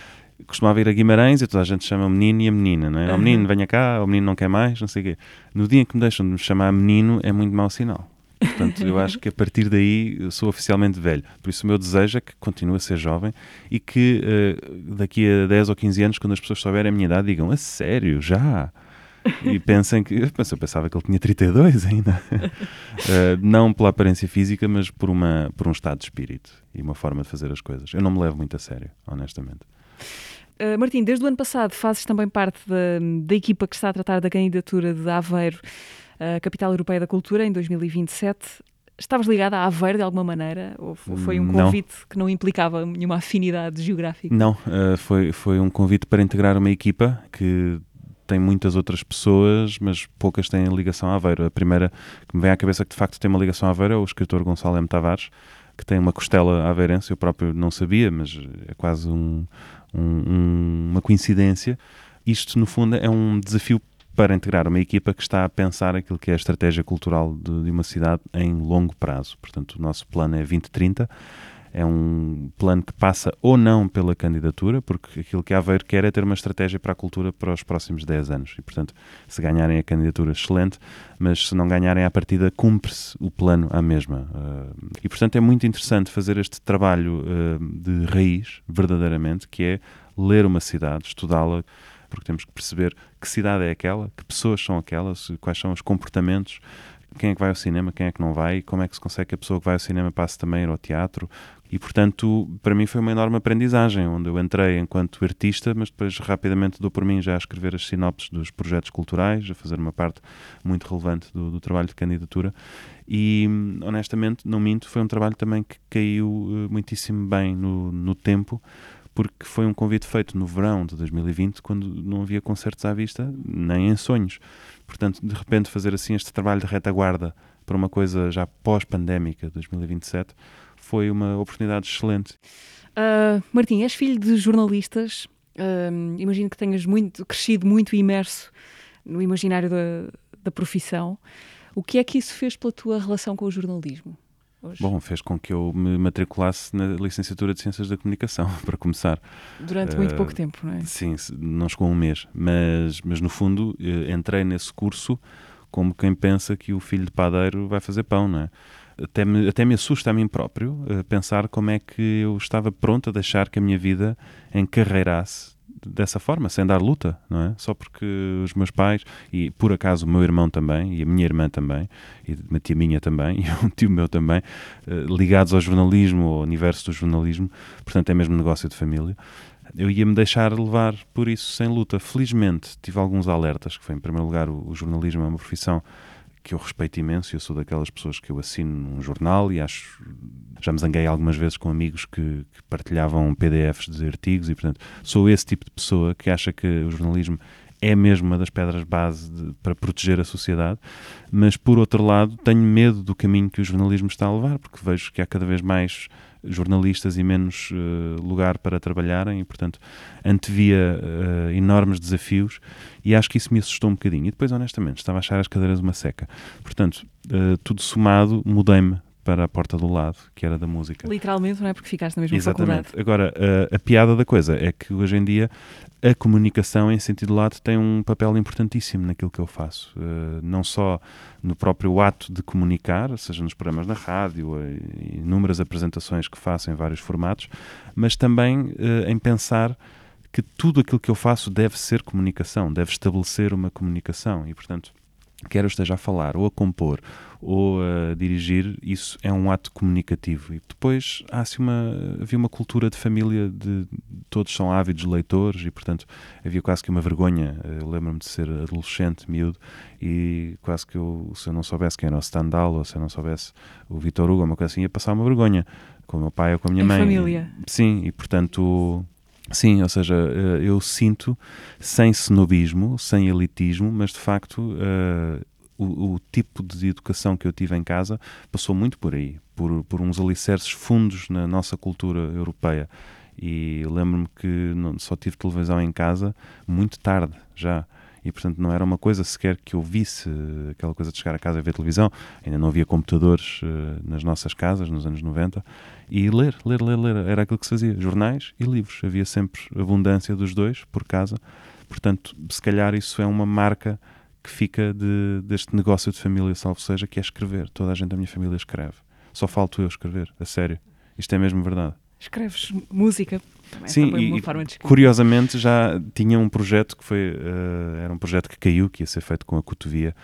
costumava ir a Guimarães e toda a gente chama o menino e a menina, não é? Uhum. O menino venha cá, o menino não quer mais, não sei o quê. No dia em que me deixam de me chamar menino é muito mau sinal. Portanto, eu acho que a partir daí sou oficialmente velho. Por isso, o meu desejo é que continue a ser jovem e que uh, daqui a 10 ou 15 anos, quando as pessoas souberem a minha idade, digam: A sério, já? e pensem que. Eu pensava que ele tinha 32 ainda. uh, não pela aparência física, mas por, uma, por um estado de espírito e uma forma de fazer as coisas. Eu não me levo muito a sério, honestamente. Uh, Martim, desde o ano passado fazes também parte da, da equipa que está a tratar da candidatura de Aveiro à Capital Europeia da Cultura em 2027. Estavas ligada a Aveiro de alguma maneira? Ou foi um convite não. que não implicava nenhuma afinidade geográfica? Não, uh, foi, foi um convite para integrar uma equipa que tem muitas outras pessoas, mas poucas têm ligação a Aveiro. A primeira que me vem à cabeça que de facto tem uma ligação a Aveiro é o escritor Gonçalo M. Tavares, que tem uma costela aveirense, eu próprio não sabia, mas é quase um, um, uma coincidência. Isto, no fundo, é um desafio para integrar uma equipa que está a pensar aquilo que é a estratégia cultural de, de uma cidade em longo prazo. Portanto, o nosso plano é 2030 é um plano que passa ou não pela candidatura, porque aquilo que a Aveiro quer é ter uma estratégia para a cultura para os próximos 10 anos. E, portanto, se ganharem a candidatura, excelente, mas se não ganharem à partida, cumpre-se o plano à mesma. Uh, e, portanto, é muito interessante fazer este trabalho uh, de raiz, verdadeiramente, que é ler uma cidade, estudá-la, porque temos que perceber que cidade é aquela, que pessoas são aquelas, quais são os comportamentos, quem é que vai ao cinema, quem é que não vai, como é que se consegue que a pessoa que vai ao cinema passe também ao teatro, e, portanto, para mim foi uma enorme aprendizagem, onde eu entrei enquanto artista, mas depois rapidamente dou por mim já a escrever as sinopses dos projetos culturais, a fazer uma parte muito relevante do, do trabalho de candidatura. E, honestamente, não minto, foi um trabalho também que caiu uh, muitíssimo bem no, no tempo, porque foi um convite feito no verão de 2020, quando não havia concertos à vista, nem em sonhos. Portanto, de repente, fazer assim este trabalho de retaguarda para uma coisa já pós-pandémica, 2027 foi uma oportunidade excelente. Uh, Martim, és filho de jornalistas. Uh, imagino que tenhas muito, crescido muito imerso no imaginário da, da profissão. O que é que isso fez pela tua relação com o jornalismo? hoje? Bom, fez com que eu me matriculasse na licenciatura de Ciências da Comunicação, para começar. Durante muito Uh, pouco tempo, não é? Sim, não chegou a um mês, mas, mas no fundo eh, entrei nesse curso como quem pensa que o filho de padeiro vai fazer pão, não é? Até me, até me assusta a mim próprio eh, pensar como é que eu estava pronto a deixar que a minha vida encarreirasse dessa forma, sem dar luta, não é? Só porque os meus pais, e por acaso o meu irmão também, e a minha irmã também, e uma tia minha também, e um tio meu também, eh, ligados ao jornalismo, ao universo do jornalismo, portanto é mesmo negócio de família, eu ia-me deixar levar por isso sem luta. Felizmente tive alguns alertas, que foi em primeiro lugar o, o jornalismo é uma profissão que eu respeito imenso, eu sou daquelas pessoas que eu assino num jornal e acho, já me zanguei algumas vezes com amigos que, que partilhavam PDFs de artigos e portanto sou esse tipo de pessoa que acha que o jornalismo é mesmo uma das pedras base de- para proteger a sociedade, mas por outro lado tenho medo do caminho que o jornalismo está a levar, porque vejo que há cada vez mais jornalistas e menos eh, lugar para trabalharem e, portanto, antevia eh, enormes desafios e acho que isso me assustou um bocadinho. E depois, honestamente, estava a achar as cadeiras uma seca. Portanto, eh, tudo somado, mudei-me para a porta do lado, que era da música. Literalmente, não é? Porque ficaste na mesma Exatamente. faculdade. Agora, a, a piada da coisa é que hoje em dia a comunicação em sentido lato tem um papel importantíssimo naquilo que eu faço. Eh, não só no próprio ato de comunicar, seja nos programas da rádio, eh, inúmeras apresentações que faço em vários formatos, mas também eh, em pensar que tudo aquilo que eu faço deve ser comunicação, deve estabelecer uma comunicação e, portanto, quer eu esteja a falar ou a compor ou a dirigir, isso é um ato comunicativo. E depois há assim uma, havia uma cultura de família de todos são ávidos leitores e, portanto, havia quase que uma vergonha. Eu lembro-me de ser adolescente, miúdo, e quase que eu, se eu não soubesse quem era o Stendhal ou se eu não soubesse o Vitor Hugo, uma coisa assim, ia passar uma vergonha com o meu pai ou com a minha Em mãe. família. Sim, e portanto. Sim, ou seja, eh, eu sinto, sem snobismo, sem elitismo, mas de facto eh, o, o tipo de educação que eu tive em casa passou muito por aí, por, por uns alicerces fundos na nossa cultura europeia. E lembro-me que não, só tive televisão em casa muito tarde já. E portanto não era uma coisa sequer que eu visse, eh, aquela coisa de chegar a casa e ver televisão. Ainda não havia computadores eh, nas nossas casas nos anos 90. E ler, ler, ler, ler, era aquilo que se fazia. Jornais e livros. Havia sempre abundância dos dois por casa. Portanto, se calhar isso é uma marca que fica de, deste negócio de família, salvo seja, que é escrever. Toda a gente da minha família escreve. Só falto eu escrever, a sério. Isto é mesmo verdade. Escreves música. Também Sim, e curiosamente já tinha um projeto que foi, eh, era um projeto que caiu, que ia ser feito com a Cotovia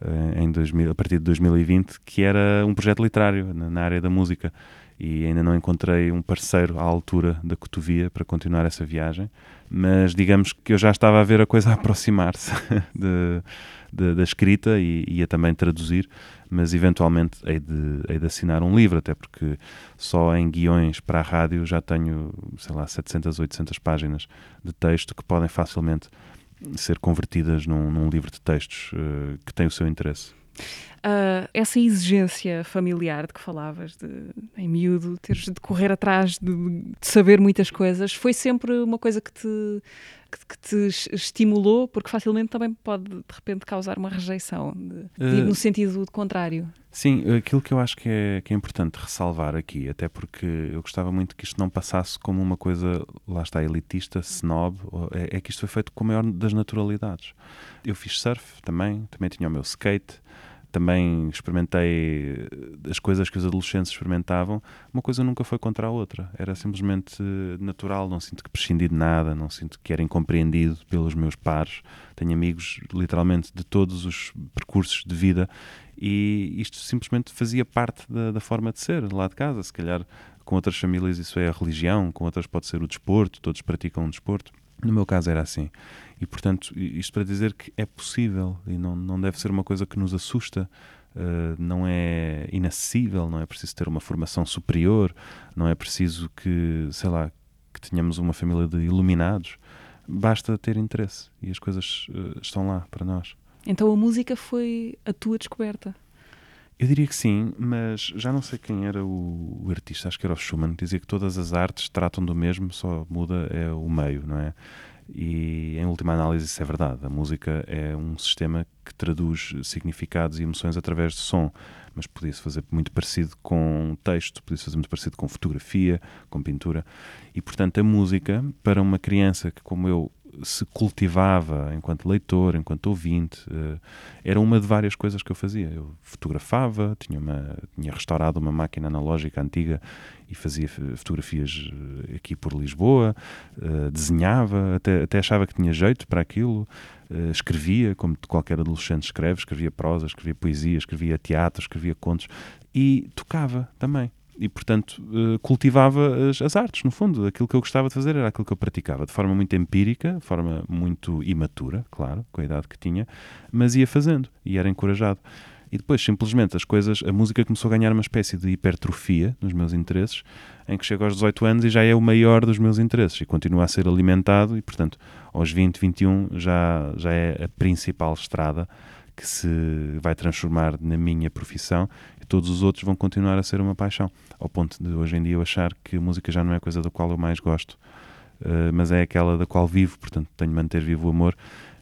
eh, em 2000, a partir de 2020, que era um projeto literário na, na área da música. E ainda não encontrei um parceiro à altura da Cotovia para continuar essa viagem, mas digamos que eu já estava a ver a coisa aproximar-se de- de- da escrita e ia também traduzir, mas eventualmente hei de, hei de assinar um livro, até porque só em guiões para a rádio já tenho, sei lá, 700, 800 páginas de texto que podem facilmente ser convertidas num, num livro de textos eh, que tem o seu interesse. Ah, essa exigência familiar de que falavas, de, em miúdo, teres de correr atrás de, de saber muitas coisas, foi sempre uma coisa que te, que, que te es- estimulou, porque facilmente também pode, de repente, causar uma rejeição, de, Eh, no sentido contrário. Sim, aquilo que eu acho que é, que é importante ressalvar aqui, até porque eu gostava muito que isto não passasse como uma coisa, lá está, elitista, snob, é, é que isto foi feito com a maior das naturalidades. Eu fiz surf também, também tinha o meu skate, também experimentei eh, as coisas que os adolescentes experimentavam. Uma coisa nunca foi contra a outra, era simplesmente eh, natural, não sinto que prescindi de nada, não sinto que era incompreendido pelos meus pares. Tenho amigos, literalmente, de todos os percursos de vida e isto simplesmente fazia parte da, da forma de ser lá de casa. Se calhar com outras famílias isso é a religião, com outras pode ser o desporto, todos praticam um desporto. No meu caso era assim. E portanto, isto para dizer que é possível e não, não deve ser uma coisa que nos assusta, uh, não é inacessível, não é preciso ter uma formação superior, não é preciso que, sei lá, que tenhamos uma família de iluminados. Basta ter interesse e as coisas uh, estão lá para nós. Então a música foi a tua descoberta. Eu diria que sim, mas já não sei quem era o, o artista, acho que era o Schumann, que dizia que todas as artes tratam do mesmo, só muda é o meio, não é? E em última análise, isso é verdade. A música é um sistema que traduz significados e emoções através de som, mas podia-se fazer muito parecido com texto, podia-se fazer muito parecido com fotografia, com pintura. E portanto, a música, para uma criança que, como eu, se cultivava enquanto leitor, enquanto ouvinte, uh, era uma de várias coisas que eu fazia. Eu fotografava, tinha, uma, tinha restaurado uma máquina analógica antiga e fazia fotografias eh, aqui por Lisboa, uh, desenhava, até, até achava que tinha jeito para aquilo, escrevia, como qualquer adolescente escreve, escrevia prosa, escrevia poesia, escrevia teatro, escrevia contos e tocava também e, portanto, uh, cultivava as, as, artes, no fundo. Aquilo que eu gostava de fazer era aquilo que eu praticava, de forma muito empírica, de forma muito imatura, claro, com a idade que tinha, mas ia fazendo e era encorajado. E depois, simplesmente, as coisas, a música começou a ganhar uma espécie de hipertrofia nos meus interesses, em que chego aos 18 anos e já é o maior dos meus interesses e continua a ser alimentado e, portanto, aos 20, 21 já, já é a principal estrada que se vai transformar na minha profissão todos os outros vão continuar a ser uma paixão. Ao ponto de hoje em dia eu achar que a música já não é a coisa da qual eu mais gosto, uh, mas é aquela da qual vivo, portanto tenho de manter vivo o amor,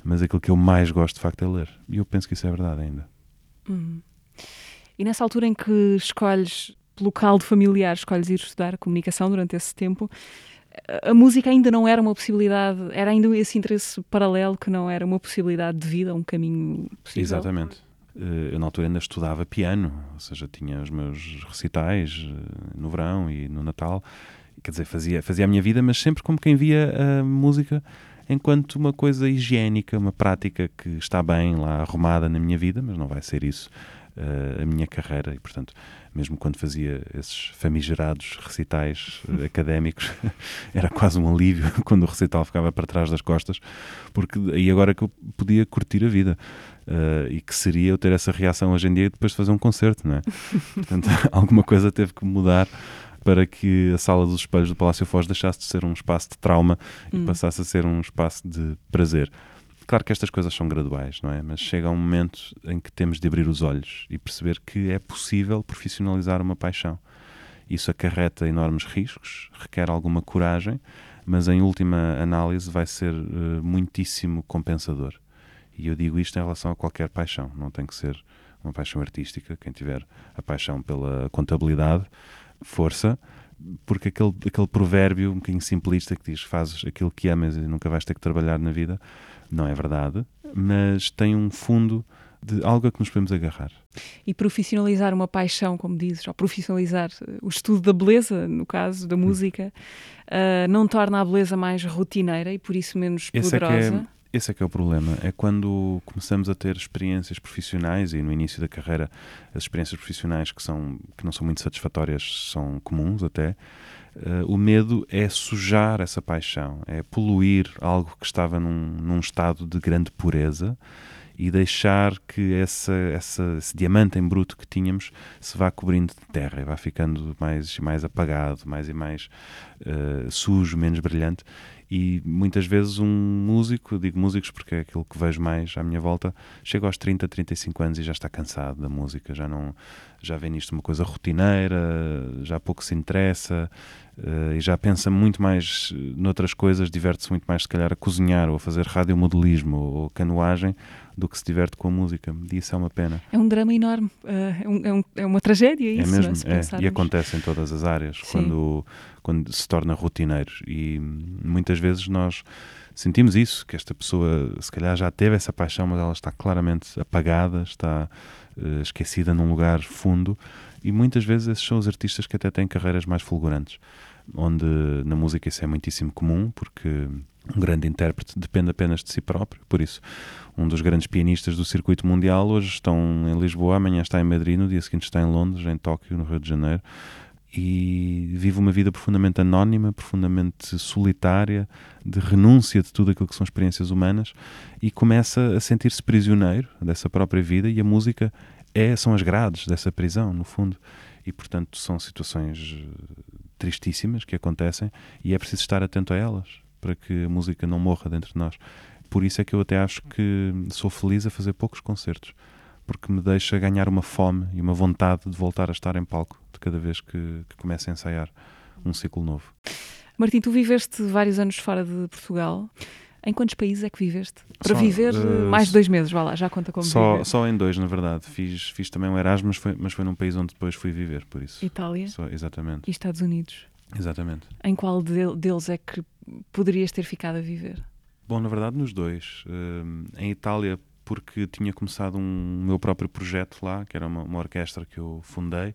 mas aquilo que eu mais gosto de facto é ler. E eu penso que isso é verdade ainda. Hum. E nessa altura em que escolhes pelo caldo familiar, escolhes ir estudar comunicação durante esse tempo, a música ainda não era uma possibilidade, era ainda esse interesse paralelo que não era uma possibilidade de vida, um caminho possível. Exatamente. Eh, eu na altura ainda estudava piano, ou seja, tinha os meus recitais eh, no verão e no Natal, quer dizer, fazia, fazia a minha vida, mas sempre como quem via a música enquanto uma coisa higiênica, uma prática que está bem lá arrumada na minha vida, mas não vai ser isso uh, a minha carreira. E, portanto, mesmo quando fazia esses famigerados recitais uh, académicos, era quase um alívio quando o recital ficava para trás das costas, porque aí agora que eu podia curtir a vida. Uh, e que seria eu ter essa reação hoje em dia depois de fazer um concerto, não é? Portanto, alguma coisa teve que mudar para que a Sala dos Espelhos do Palácio Foz deixasse de ser um espaço de trauma hum. e passasse a ser um espaço de prazer. Claro que estas coisas são graduais, não é? Mas chega um momento em que temos de abrir os olhos e perceber que é possível profissionalizar uma paixão. Isso acarreta enormes riscos, requer alguma coragem, mas em última análise vai ser uh, muitíssimo compensador. E eu digo isto em relação a qualquer paixão, não tem que ser uma paixão artística. Quem tiver a paixão pela contabilidade, força, porque aquele, aquele provérbio um bocadinho simplista que diz fazes aquilo que amas e nunca vais ter que trabalhar na vida, não é verdade, mas tem um fundo de algo a que nos podemos agarrar. E profissionalizar uma paixão, como dizes, ou profissionalizar eh, o estudo da beleza, no caso da música, uh, não torna a beleza mais rotineira e por isso menos Esse poderosa. É que é esse é que é o problema. É quando começamos a ter experiências profissionais e no início da carreira as experiências profissionais que, são, que não são muito satisfatórias são comuns até. Uh, o medo é sujar essa paixão, é poluir algo que estava num, num estado de grande pureza e deixar que essa, essa, esse diamante em bruto que tínhamos se vá cobrindo de terra e vá ficando mais mais apagado, mais e mais uh, sujo, menos brilhante. E muitas vezes um músico, digo músicos porque é aquilo que vejo mais à minha volta, chega aos 30, 35 anos e já está cansado da música, já não já vê nisto uma coisa rotineira, já pouco se interessa uh, e já pensa muito mais noutras coisas, diverte-se muito mais se calhar a cozinhar ou a fazer radiomodelismo ou canoagem do que se diverte com a música. E isso é uma pena. É um drama enorme, uh, é, um, é, um, é, uma tragédia isso. É mesmo, é, e acontece em todas as áreas, quando, quando se torna rotineiro. E muitas vezes nós sentimos isso, que esta pessoa se calhar já teve essa paixão, mas ela está claramente apagada, está uh, esquecida num lugar fundo. E muitas vezes esses são os artistas que até têm carreiras mais fulgurantes, onde na música isso é muitíssimo comum, porque um grande intérprete depende apenas de si próprio. Por isso, um dos grandes pianistas do circuito mundial hoje estão em Lisboa, amanhã está em Madrid, no dia seguinte está em Londres, em Tóquio, no Rio de Janeiro. E vive uma vida profundamente anónima, profundamente solitária, de renúncia de tudo aquilo que são experiências humanas e começa a sentir-se prisioneiro dessa própria vida. E a música é, são as grades dessa prisão, no fundo. E portanto, são situações tristíssimas que acontecem e é preciso estar atento a elas para que a música não morra dentro de nós. Por isso é que eu até acho que sou feliz a fazer poucos concertos, porque me deixa ganhar uma fome e uma vontade de voltar a estar em palco de cada vez que, que começo a ensaiar um ciclo novo. Martim, tu viveste vários anos fora de Portugal. Em quantos países é que viveste? Para Só, viver uh, mais de dois meses, vá lá, já conta como Só, viver. só em dois, na verdade. Fiz, fiz também um Erasmus, foi, mas foi num país onde depois fui viver, por isso. Itália Só, exatamente, e Estados Unidos. exatamente. Em qual de- deles é que poderias ter ficado a viver? Bom, na verdade, nos dois. Hum, em Itália, porque tinha começado um meu próprio projeto lá, que era uma, uma orquestra que eu fundei,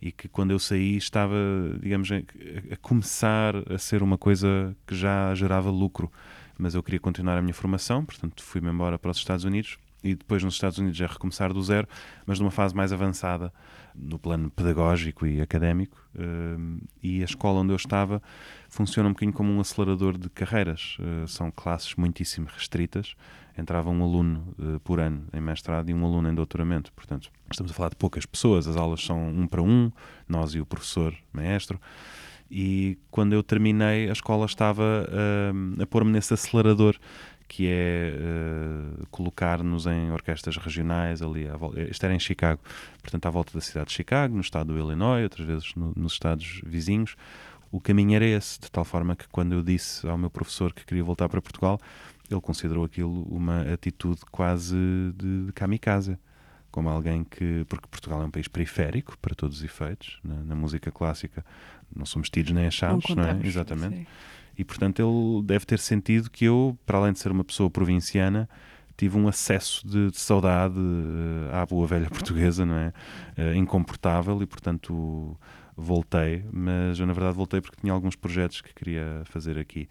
e que quando eu saí estava, digamos, a, começar a ser uma coisa que já gerava lucro. Mas eu queria continuar a minha formação, portanto fui-me embora para os Estados Unidos e depois nos Estados Unidos é recomeçar do zero, mas numa fase mais avançada no plano pedagógico e académico. hum, e a escola onde eu estava funciona um bocadinho como um acelerador de carreiras. Uh, são classes muitíssimo restritas. Entrava um aluno uh, por ano em mestrado e um aluno em doutoramento. Portanto, estamos a falar de poucas pessoas. As aulas são um para um, nós e o professor maestro. E quando eu terminei, a escola estava uh, a pôr-me nesse acelerador que é uh, colocar-nos em orquestras regionais ali à volta. Isto era em Chicago, portanto, à volta da cidade de Chicago, no estado do Illinois, outras vezes no, nos estados vizinhos. O caminho era esse, de tal forma que quando eu disse ao meu professor que queria voltar para Portugal, ele considerou aquilo uma atitude quase de, de kamikaze. Como alguém que. Porque Portugal é um país periférico, para todos os efeitos, na, na música clássica. Não somos tidos nem achados, não, é? contamos, Exatamente. sim. E portanto ele deve ter sentido que eu, para além de ser uma pessoa provinciana, tive um acesso de, de saudade eh, à boa velha portuguesa, não é? Eh, incomportável e portanto voltei, mas eu na verdade voltei porque tinha alguns projetos que queria fazer aqui.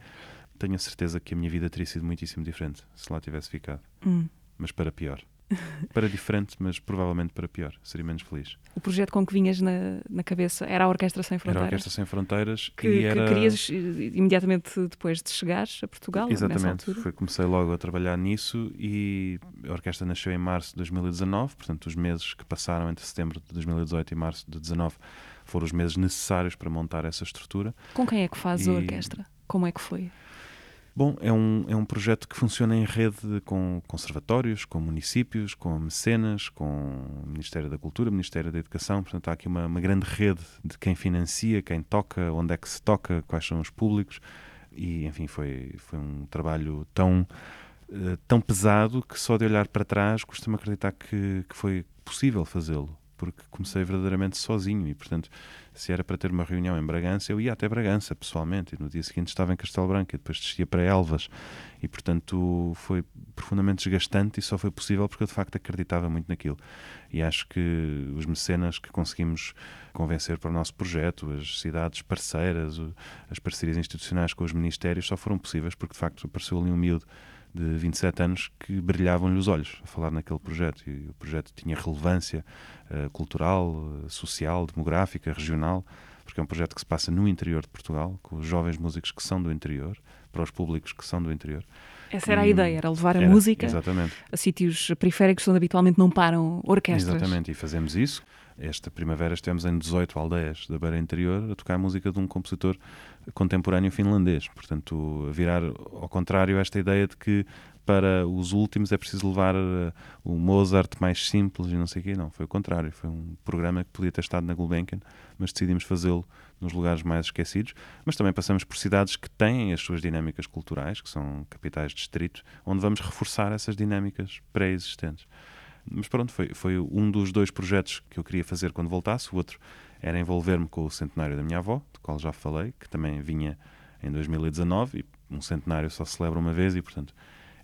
Tenho a certeza que a minha vida teria sido muitíssimo diferente se lá tivesse ficado, Hum. mas para pior. Para diferente, mas provavelmente para pior. Seria menos feliz. O projeto com que vinhas na, na cabeça era a Orquestra Sem Era a Fronteiras. Orquestra Sem Fronteiras que, e que era... querias eh, imediatamente depois de chegares a Portugal, Exatamente, foi, comecei logo a trabalhar nisso e a orquestra nasceu em março de 2019, portanto os meses que passaram entre setembro de 2018 e março de 2019 foram os meses necessários para montar essa estrutura. Com quem é que fazes a E- orquestra? Como é que foi? Bom, é um, é um projeto que funciona em rede com conservatórios, com municípios, com mecenas, com o Ministério da Cultura, Ministério da Educação. Portanto, há aqui uma, uma grande rede de quem financia, quem toca, onde é que se toca, quais são os públicos. E, enfim, foi, foi um trabalho tão, eh, tão pesado que só de olhar para trás costumo acreditar que, que foi possível fazê-lo. Porque comecei verdadeiramente sozinho e, portanto, se era para ter uma reunião em Bragança, eu ia até Bragança pessoalmente e no dia seguinte estava em Castelo Branco e depois descia para Elvas. E portanto foi profundamente desgastante e só foi possível porque eu de facto acreditava muito naquilo. E acho que os mecenas que conseguimos convencer para o nosso projeto, as cidades parceiras, as parcerias institucionais com os ministérios só foram possíveis porque de facto apareceu ali um miúdo de 27 anos que brilhavam-lhe os olhos a falar naquele projeto e o projeto tinha relevância eh, cultural, eh, social, demográfica, regional, porque é um projeto que se passa no interior de Portugal, com os jovens músicos que são do interior, para os públicos que são do interior. Essa era a ideia, era levar a Era, música Exatamente. a sítios periféricos onde habitualmente não param orquestras. Exatamente, e fazemos isso. Esta primavera estivemos em 18 aldeias da Beira Interior a tocar música de um compositor contemporâneo finlandês. Portanto, virar ao contrário esta ideia de que para os últimos é preciso levar eh, o Mozart mais simples e não sei o quê. Não, foi o contrário. Foi um programa que podia ter estado na Gulbenkian, mas decidimos fazê-lo nos lugares mais esquecidos. Mas também passamos por cidades que têm as suas dinâmicas culturais, que são capitais de distrito, onde vamos reforçar essas dinâmicas pré-existentes. Mas pronto, foi, foi um dos dois projetos que eu queria fazer quando voltasse. O outro era envolver-me com o centenário da minha avó, do qual já falei, que também vinha em 2019, e um centenário só se celebra uma vez, e portanto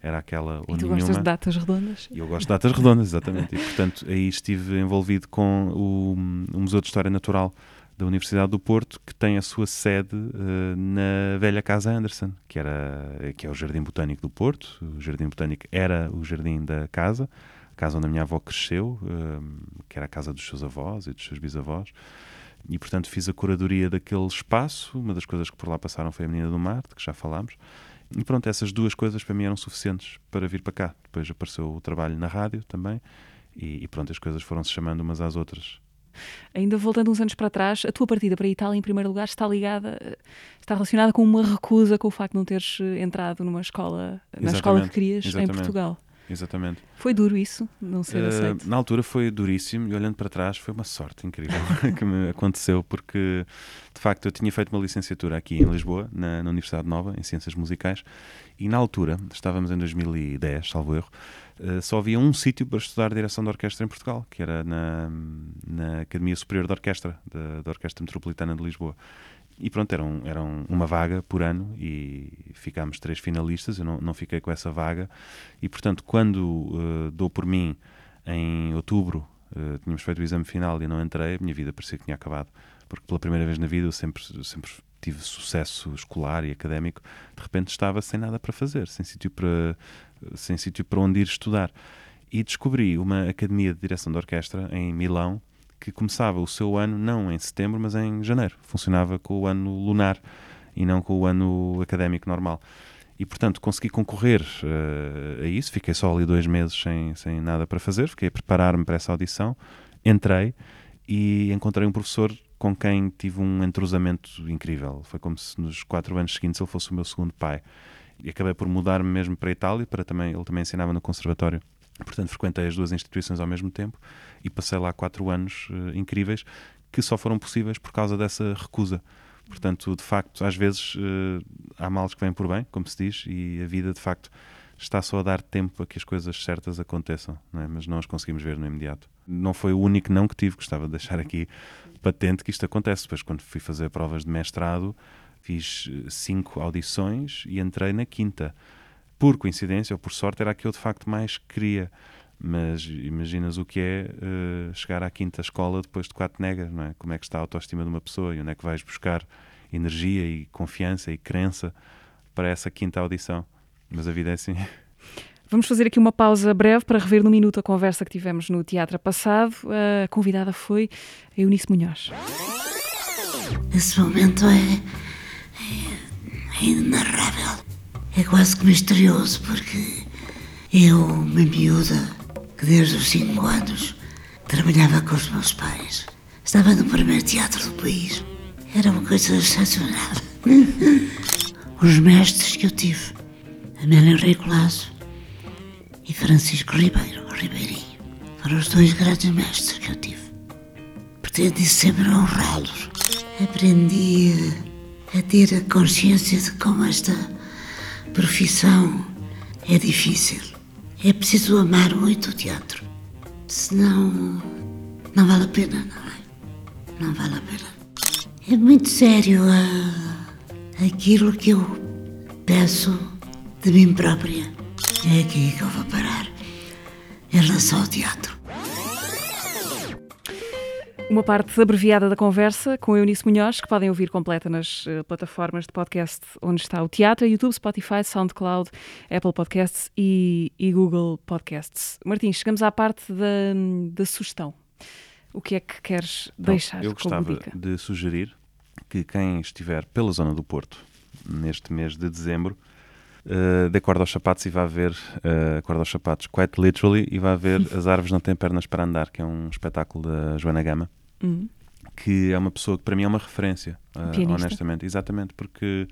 era aquela ou E tu nenhuma. gostas de datas redondas? E eu gosto de datas redondas, exatamente. E, portanto, aí estive envolvido com o, o Museu de História Natural da Universidade do Porto, que tem a sua sede eh, na velha Casa Anderson, que, era, que é o Jardim Botânico do Porto. O Jardim Botânico era o jardim da casa, casa onde a minha avó cresceu, eh, que era a casa dos seus avós e dos seus bisavós. E, portanto, fiz a curadoria daquele espaço. Uma das coisas que por lá passaram foi a Menina do Mar, de que já falámos. E pronto, essas duas coisas para mim eram suficientes para vir para cá. Depois apareceu o trabalho na rádio também, e, e pronto, as coisas foram se chamando umas às outras. Ainda voltando uns anos para trás, a tua partida para a Itália, em primeiro lugar, está ligada, está relacionada com uma recusa com o facto de não teres eh, entrado numa escola, na escola que Exatamente, querias em exatamente. Portugal. Exatamente. Foi duro isso, não ser Uh, aceito? na altura foi duríssimo e olhando para trás foi uma sorte incrível que me aconteceu porque de facto eu tinha feito uma licenciatura aqui em Lisboa, na, na Universidade Nova, em Ciências Musicais, e na altura, estávamos em 2010, salvo erro, uh, só havia um sítio para estudar direção de orquestra em Portugal, que era na, na Academia Superior de Orquestra, da, da Orquestra Metropolitana de Lisboa. E pronto, era, um, era um- uma vaga por ano e ficámos três finalistas. Eu não, não fiquei com essa vaga. E portanto, quando eh, dou por mim em outubro, eh, tínhamos feito o exame final e não entrei, a minha vida parecia que tinha acabado. Porque pela primeira vez na vida eu sempre, sempre tive sucesso escolar e académico. De repente estava sem nada para fazer, sem sítio para, sem sítio para onde ir estudar. E descobri uma academia de direção de orquestra em Milão que começava o seu ano não em setembro, mas em janeiro. Funcionava com o ano lunar e não com o ano académico normal. E, portanto, consegui concorrer eh, a isso. Fiquei só ali dois meses sem, sem nada para fazer. Fiquei a preparar-me para essa audição. Entrei e encontrei um professor com quem tive um entrosamento incrível. Foi como se nos quatro anos seguintes ele fosse o meu segundo pai. E acabei por mudar-me mesmo para a Itália. Para também, ele também ensinava no conservatório. Portanto, frequentei as duas instituições ao mesmo tempo e passei lá quatro anos eh, incríveis que só foram possíveis por causa dessa recusa. Portanto, de facto, às vezes eh, há males que vêm por bem, como se diz, e a vida, de facto, está só a dar tempo a que as coisas certas aconteçam, não é? mas não as conseguimos ver no imediato. Não foi o único não que tive, gostava de deixar aqui patente que isto acontece. Depois, quando fui fazer provas de mestrado, fiz eh, cinco audições e entrei na quinta. Por coincidência ou por sorte, era a que eu de facto mais queria. Mas imaginas o que é eh, chegar à quinta escola depois de quatro negas, não é? Como é que está a autoestima de uma pessoa e onde é que vais buscar energia e confiança e crença para essa quinta audição. Mas a vida é assim. Vamos fazer aqui uma pausa breve para rever no minuto a conversa que tivemos no teatro passado. A convidada foi a Eunice Munhoz. Esse momento é, é, é inenarrável. É quase que misterioso, porque eu, uma miúda, que desde os cinco anos trabalhava com os meus pais, estava no primeiro teatro do país. Era uma coisa excepcional. Os mestres que eu tive, Amélia Henrique Lasso e Francisco Ribeiro, Ribeirinho, foram os dois grandes mestres que eu tive. Pretendi sempre honrá-los. Aprendi a ter a consciência de como esta profissão é difícil. É preciso amar muito o teatro. Senão, não vale a pena, não é? Não vale a pena. É muito sério ah, aquilo que eu peço de mim própria. É aqui que eu vou parar em relação ao teatro. Uma parte abreviada da conversa com Eunice Munhoz, que podem ouvir completa nas eh, plataformas de podcast onde está o teatro, YouTube, Spotify, SoundCloud, Apple Podcasts e, e Google Podcasts. Martins, chegamos à parte da, da sugestão. O que é que queres deixar eu gostava de sugerir que quem estiver pela zona do Porto neste mês de dezembro uh, dê corda aos sapatos e vá ver uh, corda aos sapatos, quite literally, e vá ver As Árvores Não Têm Pernas para Andar, que é um espetáculo da Joana Gama, Hum. que é uma pessoa que para mim é uma referência, uh, honestamente. Exatamente, porque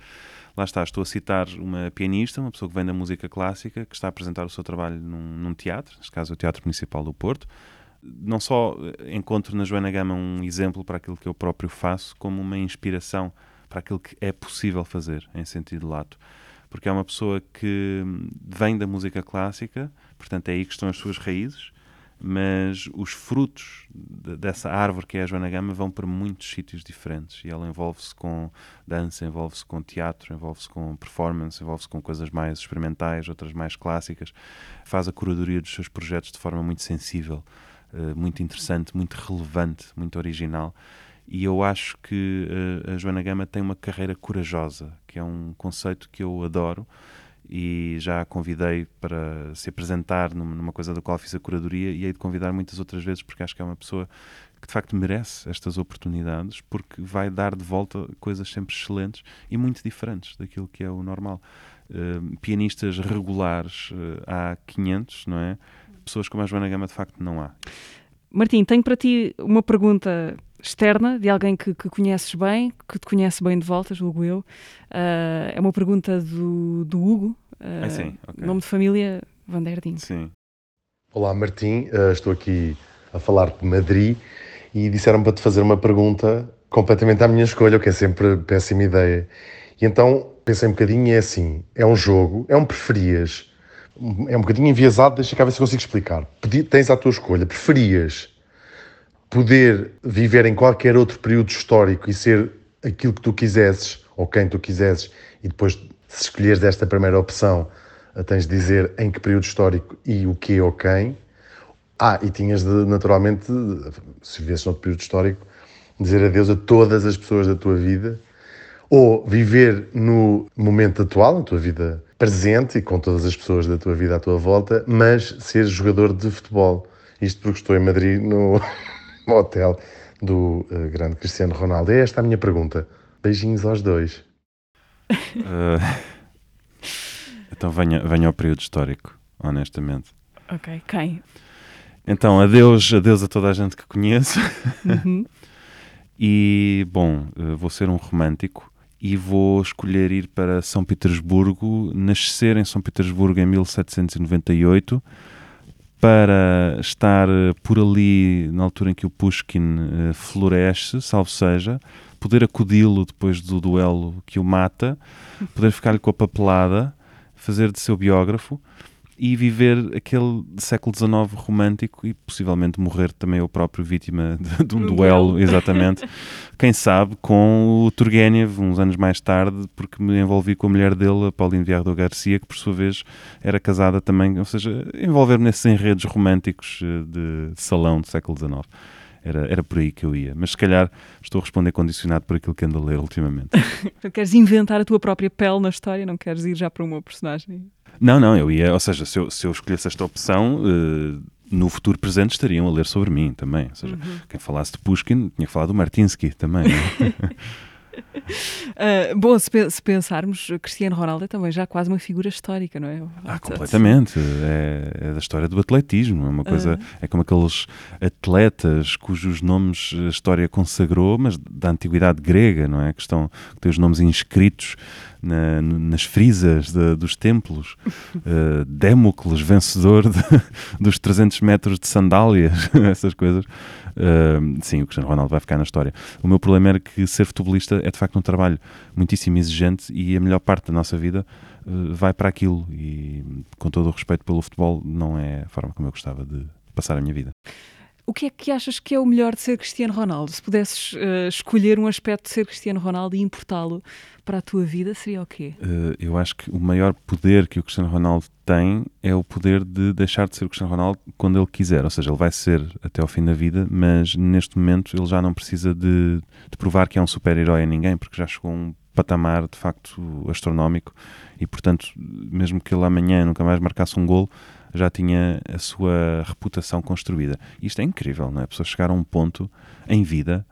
lá está, estou a citar uma pianista, uma pessoa que vem da música clássica, que está a apresentar o seu trabalho num, num teatro, neste caso o Teatro Municipal do Porto. Não só eh, encontro na Joana Gama um exemplo para aquilo que eu próprio faço, como uma inspiração para aquilo que é possível fazer, em sentido lato. Porque é uma pessoa que vem da música clássica, portanto é aí que estão as suas raízes, mas os frutos de- dessa árvore que é a Joana Gama vão para muitos sítios diferentes e ela envolve-se com dança, envolve-se com teatro, envolve-se com performance, envolve-se com coisas mais experimentais, outras mais clássicas, faz a curadoria dos seus projetos de forma muito sensível, eh, muito interessante, muito relevante, muito original. E eu acho que eh, a Joana Gama tem uma carreira corajosa, que é um conceito que eu adoro e já a convidei para se apresentar numa coisa da qual fiz a curadoria e hei de convidar muitas outras vezes porque acho que é uma pessoa que de facto merece estas oportunidades porque vai dar de volta coisas sempre excelentes e muito diferentes daquilo que é o normal. Eh, pianistas regulares eh, há 500, não é? Pessoas como a Joana Gama de facto não há. Martim, tenho para ti uma pergunta externa de alguém que, que conheces bem, que te conhece bem de volta, julgo eu. Ah, é uma pergunta do, do Hugo. ah, Ah, sim, ok. Nome de família Vanderding. Sim. Olá, Martim. Uh, estou aqui a falar de Madrid e disseram para te fazer uma pergunta completamente à minha escolha, o que é sempre péssima ideia. E então pensei um bocadinho e é assim: é um jogo, é um preferias, é um bocadinho enviesado, deixa cá ver se consigo explicar. Pedi, tens à tua escolha, preferias poder viver em qualquer outro período histórico e ser aquilo que tu quisesses ou quem tu quisesses e depois se escolheres esta primeira opção tens de dizer em que período histórico e o que ou quem ah, e tinhas de, naturalmente, se vivesses noutro período histórico, dizer adeus a todas as pessoas da tua vida, ou viver no momento atual, na tua vida presente e com todas as pessoas da tua vida à tua volta, mas ser jogador de futebol. Isto porque estou em Madrid, no, no hotel do uh, grande Cristiano Ronaldo. É esta a minha pergunta. Beijinhos aos dois. Uh, então venha, venha ao período histórico, honestamente. Ok, quem? Então, adeus, adeus a toda a gente que conheço. Uhum. e, bom, eh, vou ser um romântico e vou escolher ir para São Petersburgo, nascer em São Petersburgo em 1798, para estar eh, por ali na altura em que o Pushkin uh, floresce, salvo seja, poder acudi-lo depois do duelo que o mata, poder ficar-lhe com a papelada, fazer de seu biógrafo e viver aquele século XIX romântico e possivelmente morrer também eu próprio vítima de, de um duelo, exatamente. Quem sabe com o Turgenev, uns anos mais tarde, porque me envolvi com a mulher dele, a Pauline Viardo Garcia, que por sua vez era casada também, ou seja, envolver-me nesses enredos românticos eh, de salão do século XIX. Era, era por aí que eu ia. Mas se calhar estou a responder condicionado por aquilo que ando a ler ultimamente. queres inventar a tua própria pele na história, não queres ir já para uma personagem não, não, eu ia, ou seja, se eu, se eu escolhesse esta opção, uh, no futuro presente estariam a ler sobre mim também. Ou seja, uhum. quem falasse de Pushkin tinha que falar do Martinsky também. Uh, bom, se, se, pensarmos, Cristiano Ronaldo é também já quase uma figura histórica, não é? Ah, completamente. É, é, da história do atletismo. É uma coisa. Uh. É como aqueles atletas cujos nomes a história consagrou, mas da antiguidade grega, não é? Que, estão, que têm os nomes inscritos na, nas frisas de, dos templos. Uh, Démocles, vencedor de, dos 300 metros de sandálias, essas coisas. Sim, o Cristiano Ronaldo vai ficar na história. O meu problema era que ser futebolista é de facto um trabalho muitíssimo exigente e a melhor parte da nossa vida uh, vai para aquilo. E com todo o respeito pelo futebol, não é a forma como eu gostava de passar a minha vida. O que é que achas que é o melhor de ser Cristiano Ronaldo? Se pudesses uh, escolher um aspecto de ser Cristiano Ronaldo e importá-lo para a tua vida, seria o quê? Uh, eu acho que o maior poder que o Cristiano Ronaldo tem é o poder de deixar de ser o Cristiano Ronaldo quando ele quiser. Ou seja, ele vai ser até ao fim da vida, mas neste momento ele já não precisa de, de provar que é um super-herói a ninguém, porque já chegou a um patamar de facto astronómico e, portanto, mesmo que ele amanhã nunca mais marcasse um gol já tinha a sua reputação construída. Isto é incrível, não é? A pessoa chegar a um ponto em vida,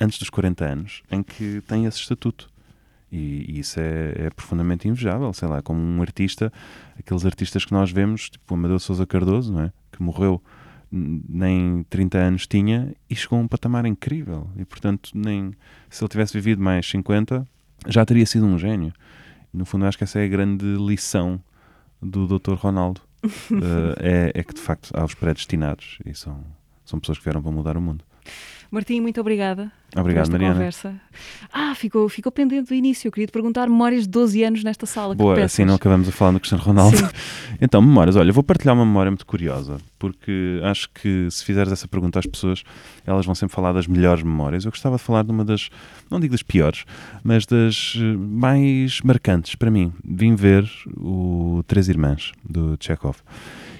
antes dos 40 anos, em que tem esse estatuto. E, e isso é, é, profundamente invejável, sei lá, como um artista, aqueles artistas que nós vemos, tipo o Amadeu Sousa Cardoso, não é? Que morreu nem 30 anos tinha e chegou a um patamar incrível. E portanto, nem se ele tivesse vivido mais 50, já teria sido um gênio. No fundo, acho que essa é a grande lição do Dr. Ronaldo é, é, que de facto há os predestinados e são, são pessoas que vieram para mudar o mundo. Martim, muito obrigada. Obrigado, Mariana. Conversa. Ah, ficou, ficou pendente do início. Eu queria te perguntar memórias de 12 anos nesta sala. Boa, assim não acabamos a falar no Cristiano Ronaldo. Sim. Então, memórias. Olha, vou partilhar uma memória muito curiosa, porque acho que se fizeres essa pergunta às pessoas, elas vão sempre falar das melhores memórias. Eu gostava de falar de uma das, não digo das piores, mas das eh, mais marcantes para mim. Vim ver o Três Irmãs, do Chekhov.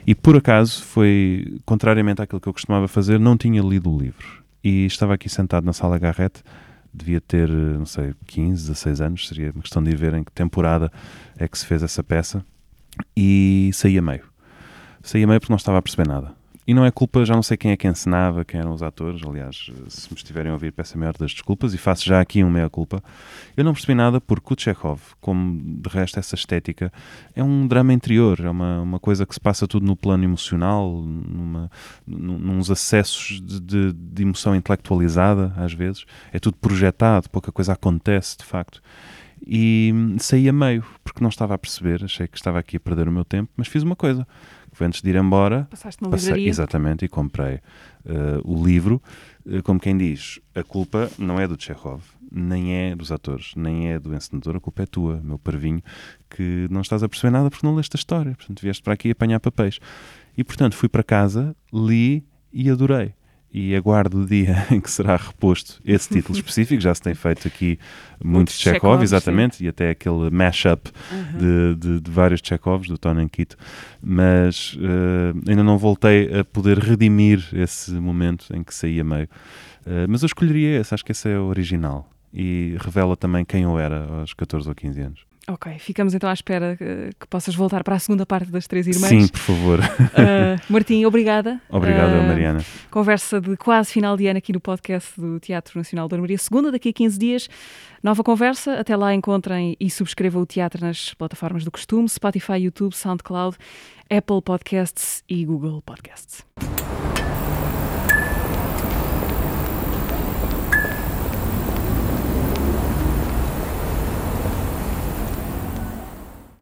E por acaso foi, contrariamente àquilo que eu costumava fazer, não tinha lido o livro e estava aqui sentado na sala Garrett, devia ter, não sei, 15, 16 anos, seria uma questão de ver em que temporada é que se fez essa peça, e saí a meio. Saí a meio porque não estava a perceber nada. E não é culpa, já não sei quem é que encenava, quem eram os atores. Aliás, se me estiverem a ouvir, peço a maior das desculpas e faço já aqui um meia-culpa. Eu não percebi nada porque o Chekhov, como de resto essa estética, é um drama interior, é uma, uma coisa que se passa tudo no plano emocional, numa, nos acessos de, de, de emoção intelectualizada, às vezes. É tudo projetado, pouca coisa acontece, de facto. E hum, saí a meio, porque não estava a perceber, achei que estava aqui a perder o meu tempo, mas fiz uma coisa, que foi antes de ir embora, Passaste na passei- livraria. exatamente, e comprei eh, o livro, eh, como quem diz, a culpa não é do Chekhov, nem é dos atores, nem é do encenador, a culpa é tua, meu parvinho, que não estás a perceber nada porque não leste a história, portanto vieste para aqui apanhar papéis. E portanto fui para casa, li e adorei. E aguardo o dia em que será reposto esse título específico. Já se tem feito aqui muitos Chekhov, exatamente, e até aquele mashup de, de, de vários Chekhovs, do Tony Quito. Mas eh, ainda não voltei a poder redimir esse momento em que saí a meio. Eh, mas eu escolheria esse, acho que esse é o original. E revela também quem eu era aos 14 ou 15 anos. Ok, ficamos então à espera que, que possas voltar para a segunda parte das Três Irmãs. Sim, por favor. Ah, Martim, obrigada. Obrigado, Ah, Mariana. Conversa de quase final de ano aqui no podcast do Teatro Nacional Dona Maria II, daqui a 15 dias. Nova conversa. Até lá encontrem e subscrevam o teatro nas plataformas do costume: Spotify, YouTube, SoundCloud, Apple Podcasts e Google Podcasts.